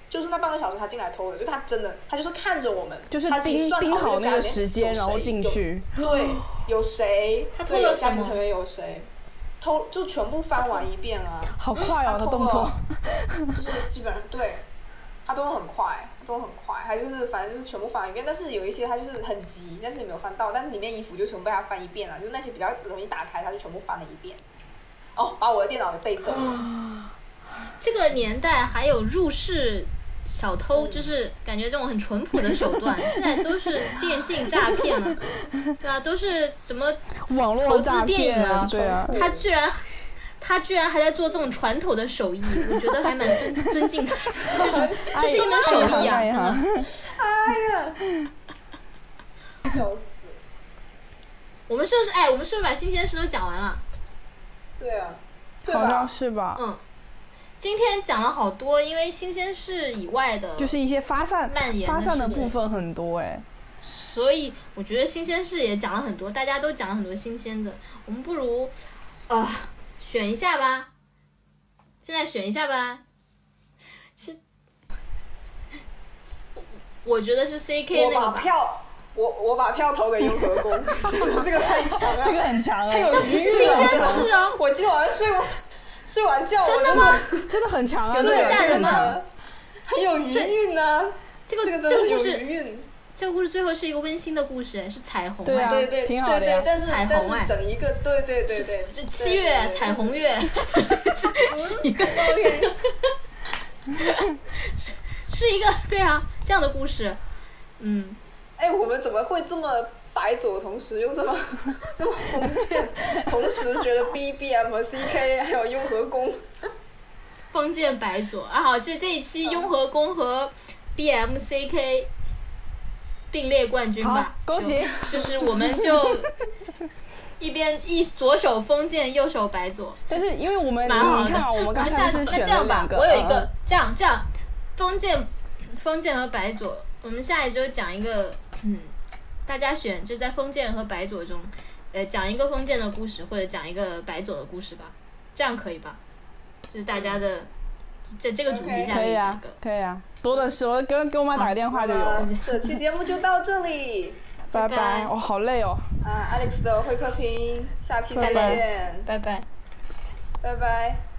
[SPEAKER 3] 就是那半个小时他进来偷的，就他真的他就是看着我们，
[SPEAKER 1] 就是
[SPEAKER 3] 他自己
[SPEAKER 1] 盯
[SPEAKER 3] 算好
[SPEAKER 1] 盯好那个时间，然后进去。
[SPEAKER 3] 对，有谁？
[SPEAKER 2] 他偷
[SPEAKER 3] 对
[SPEAKER 2] 了
[SPEAKER 3] 家庭成员有谁？偷就全部翻完一遍啊！
[SPEAKER 1] 好快哦，
[SPEAKER 3] 他
[SPEAKER 1] 动作
[SPEAKER 3] 了。就是基本上对，他都很快，都很快，他就是反正就是全部翻一遍。但是有一些他就是很急，但是也没有翻到，但是里面衣服就全部被他翻一遍了，就是那些比较容易打开，他就全部翻了一遍。哦，把我的电脑给背走了。
[SPEAKER 2] 这个年代还有入室小偷，就是感觉这种很淳朴的手段，现在都是电信诈骗了，对吧？都是什么？
[SPEAKER 1] 网
[SPEAKER 2] 投资
[SPEAKER 1] 络诈
[SPEAKER 2] 电影
[SPEAKER 1] 骗
[SPEAKER 2] 啊
[SPEAKER 1] 对啊，
[SPEAKER 2] 他居然。他居然还在做这种传统的手艺，我觉得还蛮尊 尊敬的，就是这是一门手艺啊，
[SPEAKER 1] 哎
[SPEAKER 2] 真的。
[SPEAKER 3] 哎呀，笑死！
[SPEAKER 2] 我们是不是哎，我们是不是把新鲜事都讲完了？
[SPEAKER 3] 对啊，对
[SPEAKER 1] 好像？是吧？
[SPEAKER 2] 嗯，今天讲了好多，因为新鲜事以外的，
[SPEAKER 1] 就是一些发散
[SPEAKER 2] 蔓延的
[SPEAKER 1] 发散的部分很多哎。
[SPEAKER 2] 所以我觉得新鲜事也讲了很多，大家都讲了很多新鲜的，我们不如呃选一下吧，现在选一下吧。是，我我觉得是 C K 那个吧。
[SPEAKER 3] 票，我我把票投给雍和宫，这 个这个太强了，
[SPEAKER 1] 这个很强
[SPEAKER 3] 太有
[SPEAKER 1] 哎，
[SPEAKER 3] 余裕
[SPEAKER 2] 新鲜。事啊，
[SPEAKER 3] 我今天晚上睡完睡完觉，
[SPEAKER 2] 真的吗？
[SPEAKER 1] 真的很强啊！
[SPEAKER 2] 有这么吓人吗？
[SPEAKER 3] 很有余韵呢、
[SPEAKER 2] 这个
[SPEAKER 3] 这个真的有
[SPEAKER 2] 这个故事，
[SPEAKER 3] 余韵。
[SPEAKER 2] 这个故事最后是一个温馨的故事，是彩虹
[SPEAKER 1] 对啊
[SPEAKER 3] 对对
[SPEAKER 1] 挺好的呀。
[SPEAKER 3] 对对，但是
[SPEAKER 2] 彩虹哎
[SPEAKER 3] 但是整一个对对对对，
[SPEAKER 2] 这七月彩虹月，是 是一个
[SPEAKER 3] OK，
[SPEAKER 2] 是一个对啊这样的故事，嗯，
[SPEAKER 3] 哎，我们怎么会这么白左，同时又这么这么封建，同时觉得 B B M 和 C K 还有雍和宫，
[SPEAKER 2] 封建白左啊，好，这这一期雍和宫和 BMCK 并列冠军吧，，
[SPEAKER 1] 恭喜！
[SPEAKER 2] 就是我们就 一边一左手封建，右手白左，
[SPEAKER 1] 但是因为我们
[SPEAKER 2] 蛮好的。
[SPEAKER 1] 你看啊，我们刚
[SPEAKER 2] 下次
[SPEAKER 1] 才是选
[SPEAKER 2] 那这样吧
[SPEAKER 1] 了两，个，
[SPEAKER 2] 我有一个
[SPEAKER 1] 嗯
[SPEAKER 2] 这样这样，封建封建和白左，我们下一周讲一个，嗯，大家选就在封建和白左中，呃，讲一个封建的故事或者讲一个白左的故事吧，这样可以吧？就是大家的在这个主题下
[SPEAKER 1] 可以啊
[SPEAKER 2] 面讲个。，
[SPEAKER 1] 可以啊，多的是。我给给我妈打个电话就有了。
[SPEAKER 3] 这期节目就到这里
[SPEAKER 1] 拜
[SPEAKER 2] 拜拜
[SPEAKER 1] 我好累哦。
[SPEAKER 3] 啊，Alex 的会客厅，下期再
[SPEAKER 1] 拜拜
[SPEAKER 3] 见，
[SPEAKER 2] 拜拜。
[SPEAKER 3] 拜拜。